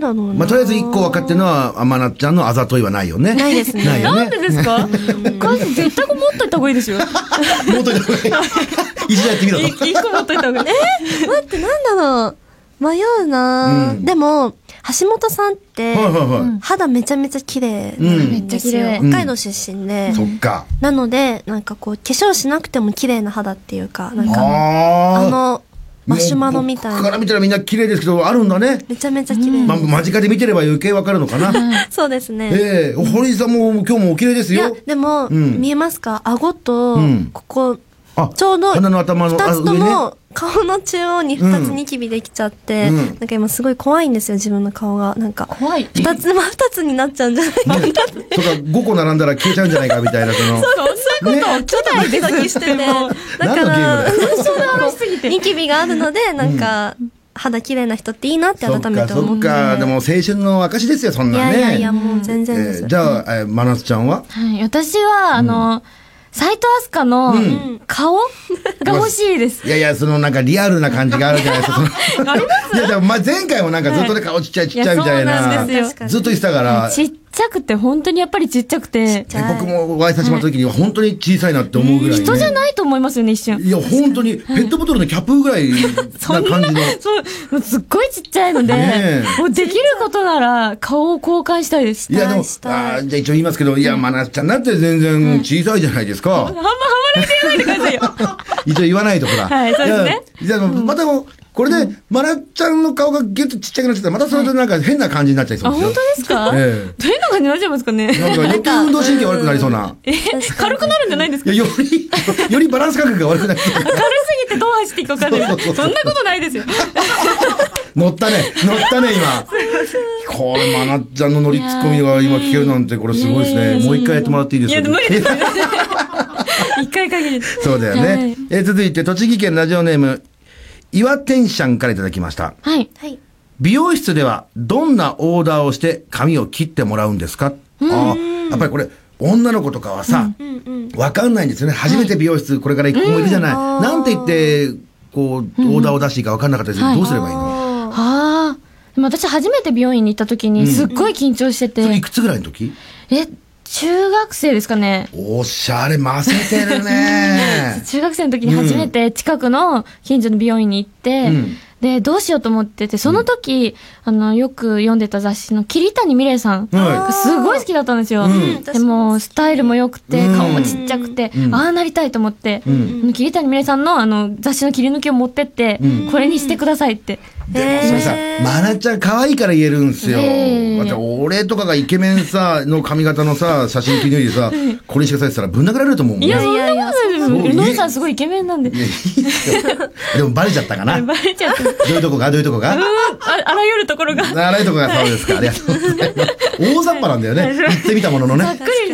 なんだろうな。まあ、とりあえず一個分かってるのは、あまなっちゃんのあざといはないよね。ないですねないよねなんで。ですか？お母さん絶対これ持っといた方がいいですよ。もうといた方がいい。一度やってみろと。一個持っといた方がいい。待って、なんだろう。迷うな、うんでも、橋本さんって、はいはいはい。肌めちゃめちゃ綺麗うんなんですよ。めっちゃ綺麗北海道出身で。そっか。なので、なんかこう、化粧しなくても綺麗な肌っていうか、なんか、あの、マシュマロみたいな。から見たらみんな綺麗ですけど、あるんだね。めちゃめちゃ綺麗。まあ、間近で見てれば余計わかるのかな。そうですね。ええ堀井さんも今日もお綺麗ですいやよ。、でも、うん見えますか？顎とうん、ここ、あちょうど、鼻の頭の二つとも、顔の中央に二つニキビできちゃって、うんなんか今すごい怖いんですよ、自分の顔が。なんか、怖い？二つ、まあ二つになっちゃうんじゃないかな。とか5個並んだら消えちゃうんじゃないかみたいな、その。そういうこと、ちょっとドキドキしてて。だから。ニキビがあるので、なんか、肌綺麗な人っていいなって改めて思って。っか。でも青春の証ですよ、そんいなんね。やいやいや、もう全然です。えーじゃあ、えー、真夏ちゃんは？はい。私は、あの、斎藤飛鳥の顔が欲しいです。いやいや、そのなんかリアルな感じがあるじゃないですか。そのあります？いや、でもまあ前回もなんかずっとね、顔ちっちゃいちっちゃいみたいなずっと言ってたから。ちっちゃくて、本当にやっぱりちっちゃくて、僕もお会いさせてもらった時には本当に小さいなって思うぐらい、ね。人じゃないと思いますよね、一瞬。いや、本当に、ペットボトルのキャップぐらいなそんな感じの。そう、もうすっごいちっちゃいので、もうできることなら顔を交換したいです。いや、でも、あーじゃあ一応言いますけど、いや、まなっちゃんだって全然小さいじゃないですか。あんまハマれてないでくださいよ。一応言わないとほら。はいそうですねいや。いや、またこれで、まなっちゃんの顔がギュッとちっちゃくなっちゃったら、またそれでなんか変な感じになっちゃいそあ、うですよ。本当ですか？えどういうのがになっちゃいますかね？なんか余計運動神経悪くなりそうな。え、軽くなるんじゃないですか？より、よりバランス感覚が悪くなりそう。軽すぎてどう走っていいか分かんない。そんなことないですよ。乗ったね、乗ったね、今。これ、まなっちゃんの乗りツッコミが今聞けるなんて、これすごいですね。もう一回やってもらっていいですいや、か無理です。一回限り。そうだよね。はいえー続いて、栃木県ラジオネーム、岩天シャンからいただきました。はい。はい。美容室ではどんなオーダーをして髪を切ってもらうんですか？ああ、やっぱりこれ、女の子とかはさ、わかんないんですよね。初めて美容室これから行く子もいるじゃない。うんなんて言って、こう、オーダーを出していいかわかんなかったですけど、はいどうすればいいの、ああ。でも私初めて美容院に行った時にすっごい緊張してて、それいくつぐらいの時？え、中学生ですかね。おしゃれ、ませてるね。中学生の時に初めて近くの近所の美容院に行って、うん。で、どうしようと思ってて、その時、あの、よく読んでた雑誌の桐谷美玲さんすごい好きだったんですよ。うん。でも、スタイルも良くて、うん。顔もちっちゃくて、うん。ああなりたいと思って、桐谷美玲さんのあの、雑誌の切り抜きを持ってって、うん。これにしてくださいって。でもそれさ、まなちゃん可愛いから言えるんすよ。だって俺とかがイケメンさ、の髪型のさ、写真切り抜いてさ、これにしてくださいって言ったらぶん殴られると思うもんね。いや、いですよ。そううのりさんすごいイケメンなんで。いやいいでもバレちゃったかな。ど バレちゃった。ういうとこが？どういうとこが？うん、ああらゆるところが。あらゆるとこがそうですか。ありがとうございます。大雑把なんだよね。はい行ってみたもののね。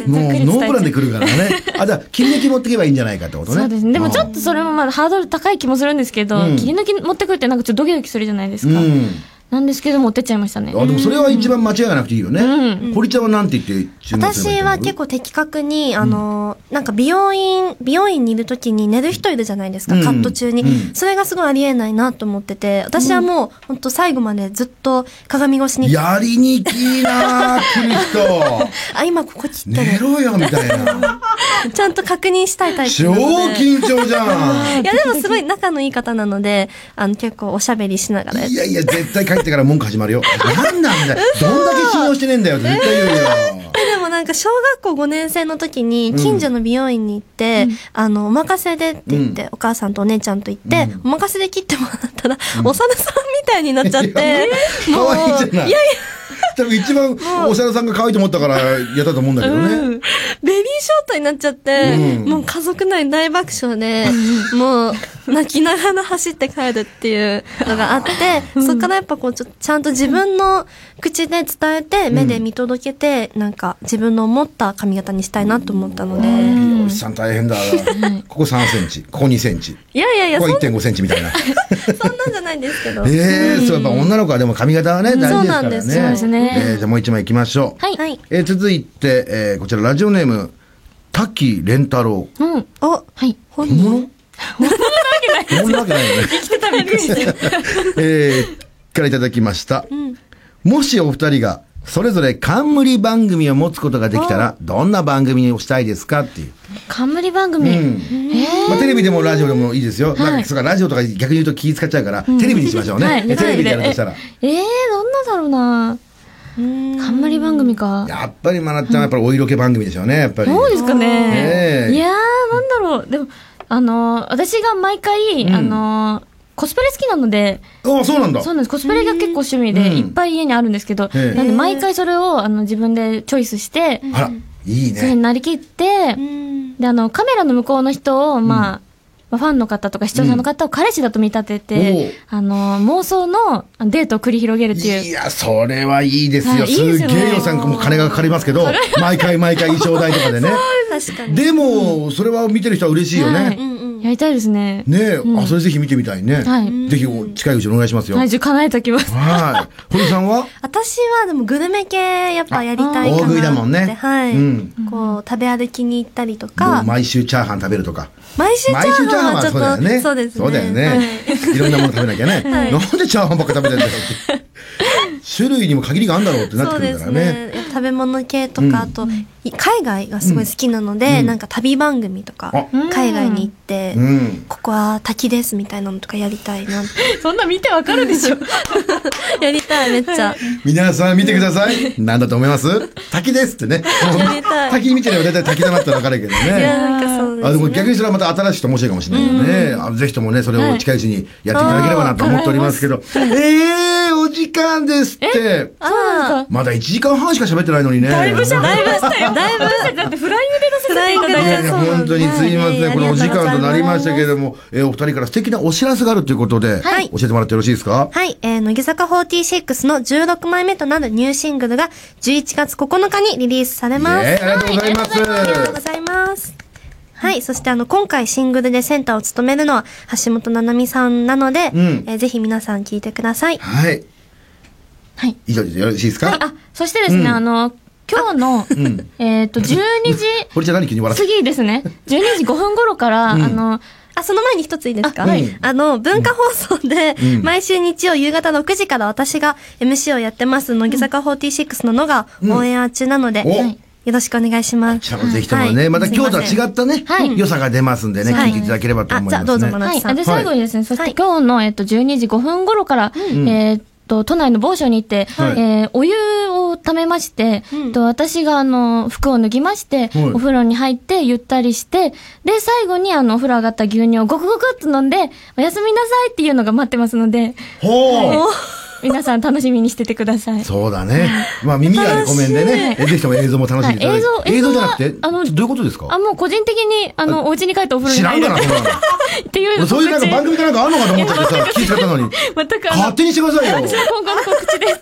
もうノープランで来るからね。あ、じゃあ切り抜き持ってけばいいんじゃないかってことね。そうですね。でもちょっと。とそれもまだハードル高い気もするんですけど、うん切り抜き持ってくるってなんかちょっとドキドキするじゃないないですか、うん、なんですけど持ってっちゃいましたね。あ、でもそれは一番間違いがなくていいよね。堀ちゃんはなんて言って注文すればいい私は結構的確に、あの、なんか美容院、美容院にいる時に寝る人いるじゃないですか、うんカット中に、うんそれがすごいありえないなと思ってて、私はもう、本当最後までずっと鏡越しに、やりにきいな来る人。あ、今ここ切ってる。寝ろよ、みたいな。ちゃんと確認したいタイプ超なので。緊張じゃん。いや、でもすごい仲のいい方なので、あの、結構おしゃべりしながらやっていやいや、絶対帰ってから文句始まるよ。なんなんだよ。どんだけ信用してねえんだよって絶対言うよ。でもなんか小学校5年生の時に近所の美容院に行って、あの、お任せでって言って、うんお母さんとお姉ちゃんと行って、うんお任せで切ってもらったら、おさなさんみたいになっちゃって、可愛いじゃない。いやいや、多分一番、おしゃれさんが可愛いと思ったからやったと思うんだけどね。うん。ベビーショートになっちゃって、うん。もう家族内大爆笑で、もう泣きながら走って帰るっていうのがあって、そっからやっぱこうちょちゃんと自分の口で伝えて、目で見届けて、なんか自分の思った髪型にしたいなと思ったので、美容師さん大変だ。ここ3センチ、ここ2センチ、いやいやいや、ここそん1.5センチみたいな。そんなんじゃないんですけど。ええそう、やっぱ女の子はでも髪型はね、大事ですからね。そうなんですそうですねえーじゃあもう一枚行きましょう。はい。はい。えー続いて、えーこちらラジオネーム、滝蓮太郎。うん。お、はい。本本物？物そんなわけないよね。生きてたびっくりしてる。えーからいただきました。もしお二人が、それぞれ冠番組を持つことができたら、どんな番組をしたいですかっていう。冠番組？うんえまあ、テレビでもラジオでもいいですよ。なんかそうかラジオとか逆に言うと気使っちゃうから、テレビにしましょうね。はいえテレビでやるとしたら。ええー、どんなだろうな冠番組か。やっぱりまなっちゃんはやっぱりお色気番組でしょうね、やっぱり。どうですかねいやー、なんだろう。でも、あのー、私が毎回、んあのー、コスプレ好きなので、ああ、そうなんだ。そうなんです。コスプレが結構趣味うんで、いっぱい家にあるんですけど、ええなんで毎回それを、あの、自分でチョイスして、あら、いいそれにね。なりきって、で、あの、カメラの向こうの人を、まあ、まあファンの方とか視聴者の方を彼氏だと見立てて、あの、妄想のデートを繰り広げるっていう。いや、それはいいですよ。すげえ予算も金がかかりますけど、毎回毎回衣装代とかでね。確かに。でも、それは見てる人は嬉しいよはいね。やりたいですね。ねえ、うんあ、それぜひ見てみたいね。はいぜひお近いうちお願いしますよ。はい、じゃあ叶えときます。はい。堀さんは？私はでもグルメ系やっぱやりたい。大食いだもんねはい。うんこう、食べ歩きに行ったりとか、毎週チャーハン食べるとか。毎週チャーハンはちょっと、そうだよね。そうですね。そうだよね。はいいろんなもの食べなきゃね。はいなんでチャーハンばっか食べてんだよって。種類にも限りがあるんだろうってなってくるからね。ね。食べ物系とか、あと、い海外がすごい好きなので、うんなんか旅番組とかあ、海外に行って、うん。ここは滝ですみたいなのとかやりたいなって。そんな見てわかるでしょ。やりたい、めっちゃ。皆さん見てください。なんだと思います？滝ですってね。やりたい滝見てれば大体滝だなってわかるけどいや、ね。なんかそうです、あ、ね。でも逆にそれはまた新しい人面白いかもしれないよね。あぜひともね、それを近いうちにやっていただければなと思っておりますけど。ええー、お時間ですって。あまだ1時間半しか喋ってないのにね。だいぶしゃだいぶしたよ。だいぶだってフライングで出させていただいて本当にすいません。このお時間となりましたけれども、えーお二人から素敵なお知らせがあるということで、はい教えてもらってよろしいですか？はい、えー、乃木坂46の16枚目となるニューシングルが11月9日にリリースされます。ありがとうございますありがとうございます。はい。そしてあの、今回シングルでセンターを務めるのは橋本七海さんなので、うんえーぜひ皆さん聞いてください。はい。はい。以上でよろしいですか？あ、そしてですね、うんあの、今日の、ん。えっと、12時堀ちゃん何急に笑って次ですね、12時5分頃から、うん。あの、あ、その前に一ついいですか？あはい。あの、文化放送で、うん。毎週日曜夕方6時から私が MC をやってます、乃木坂46ののがオンエア中なので、お。はいよろしくお願いします。じゃあぜひともね、はい。また今日とは違ったね、はい。良さが出ますんでね、はい。聞いていただければと思います、ね。あじゃあどうぞ真はい。で、最後にですね、そしはいて今日の、えっと、12時5分頃から、ん。えっと、都内の某所に行って、はい。えーお湯を溜めまして、うん。と私があの、服を脱ぎまして、はい。お風呂に入ってゆったりして、で、最後にあの、お風呂上がった牛乳をゴクゴクっと飲んで、おやすみなさいっていうのが待ってますので、ほう、皆さん楽しみにしててください。そうだね。まあ耳がレコメンでね、えぜひとも映像も楽しんでいただ映像映像じゃなくて、あのどういうことですか？あ、もう個人的に、あの、お家に帰ってお風呂に知らん入るがな、そんなの。っていうそういうなんか番組かなんかあるのかと思っててさ、聞いちゃったのに。全くあの、勝手にしてくださいよ。今後の告知です。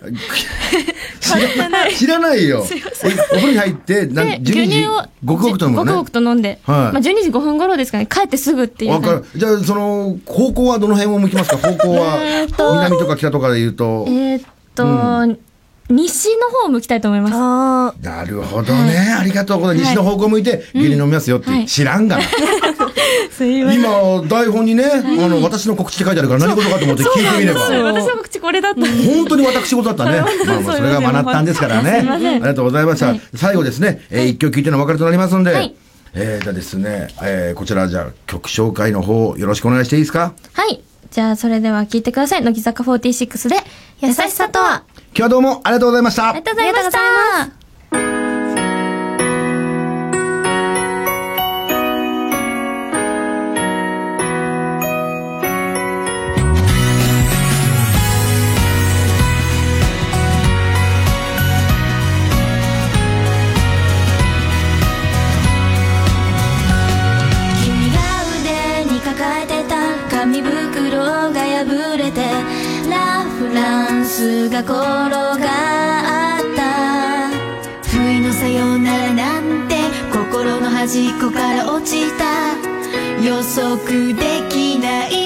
知らない知らないよ。えお風呂に入って、なで、12時牛乳を、ごくごくと飲むのね。ごくごくと飲んで、はいまあ12時5分頃ですかね、帰ってすぐっていう。わかる。じゃあ、その、方向はどの辺を向きますか？方向は 南とか北とかで言うと。えーっと、西の方を向きたいと思います。あなるほどね。ありがとうございます。西の方向向いて、牛乳飲みますよってはい知らんがな。すいません。今、台本にね、あの、私の告知って書いてあるから何事かと思って聞いてみれば。そう私の口これだった。本当に私事だったね。まあまあ、それが学ったんですからね。ありがとうございました。最後ですね、えー一曲聴いてのお別れとなりますんで、はいえーじゃあですね、えーこちらじゃあ曲紹介の方よろしくお願いしていいですか？はい。じゃあ、それでは聞いてください。乃木坂46で、優しさとは。今日はどうもありがとうございましたありがとうございました。スが転がった。不意のさよならなんて心の端っこから落ちた。予測できない。